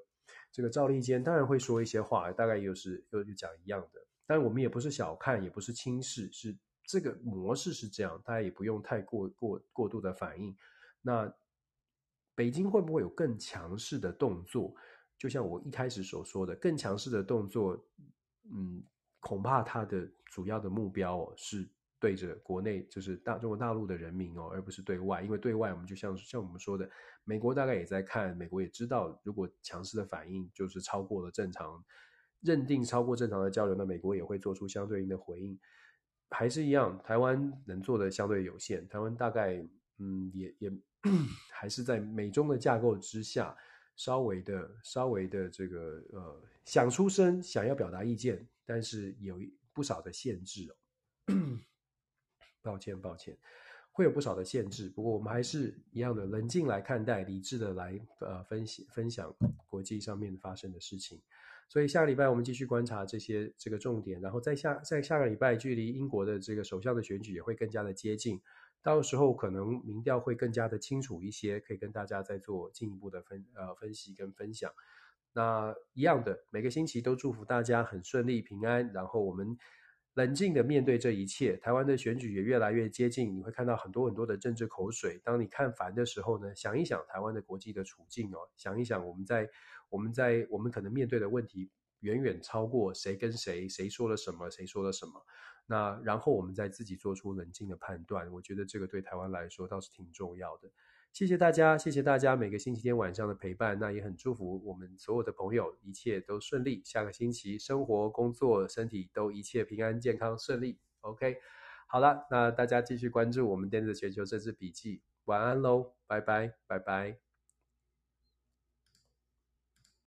这个赵立坚，当然会说一些话，大概又是又就讲一样的。但我们也不是小看，也不是轻视，是这个模式是这样，大家也不用太过过过度的反应。那北京会不会有更强势的动作？就像我一开始所说的，更强势的动作，嗯，恐怕它的主要的目标哦，是对着国内，就是大中国大陆的人民哦，而不是对外。因为对外，我们就像像我们说的，美国大概也在看，美国也知道，如果强势的反应就是超过了正常认定，超过正常的交流，那美国也会做出相对应的回应。还是一样，台湾能做的相对有限，台湾大概嗯，也也 还是在美中的架构之下。稍微的、稍微的这个呃，想出声，想要表达意见，但是有不少的限制哦。抱歉，抱歉，会有不少的限制。不过我们还是一样的冷静来看待，理智的来呃分析分享国际上面发生的事情。所以下个礼拜我们继续观察这些这个重点，然后在下在下个礼拜，距离英国的这个首相的选举也会更加的接近。到时候可能民调会更加的清楚一些，可以跟大家再做进一步的分呃分析跟分享。那一样的，每个星期都祝福大家很顺利平安，然后我们冷静的面对这一切。台湾的选举也越来越接近，你会看到很多很多的政治口水。当你看烦的时候呢，想一想台湾的国际的处境哦，想一想我们在我们在我们可能面对的问题远远超过谁跟谁，谁说了什么，谁说了什么。那然后我们再自己做出冷静的判断，我觉得这个对台湾来说倒是挺重要的。谢谢大家，谢谢大家每个星期天晚上的陪伴。那也很祝福我们所有的朋友一切都顺利，下个星期生活、工作、身体都一切平安、健康、顺利。OK，好了，那大家继续关注我们电子全球政治笔记。晚安喽，拜拜，拜拜。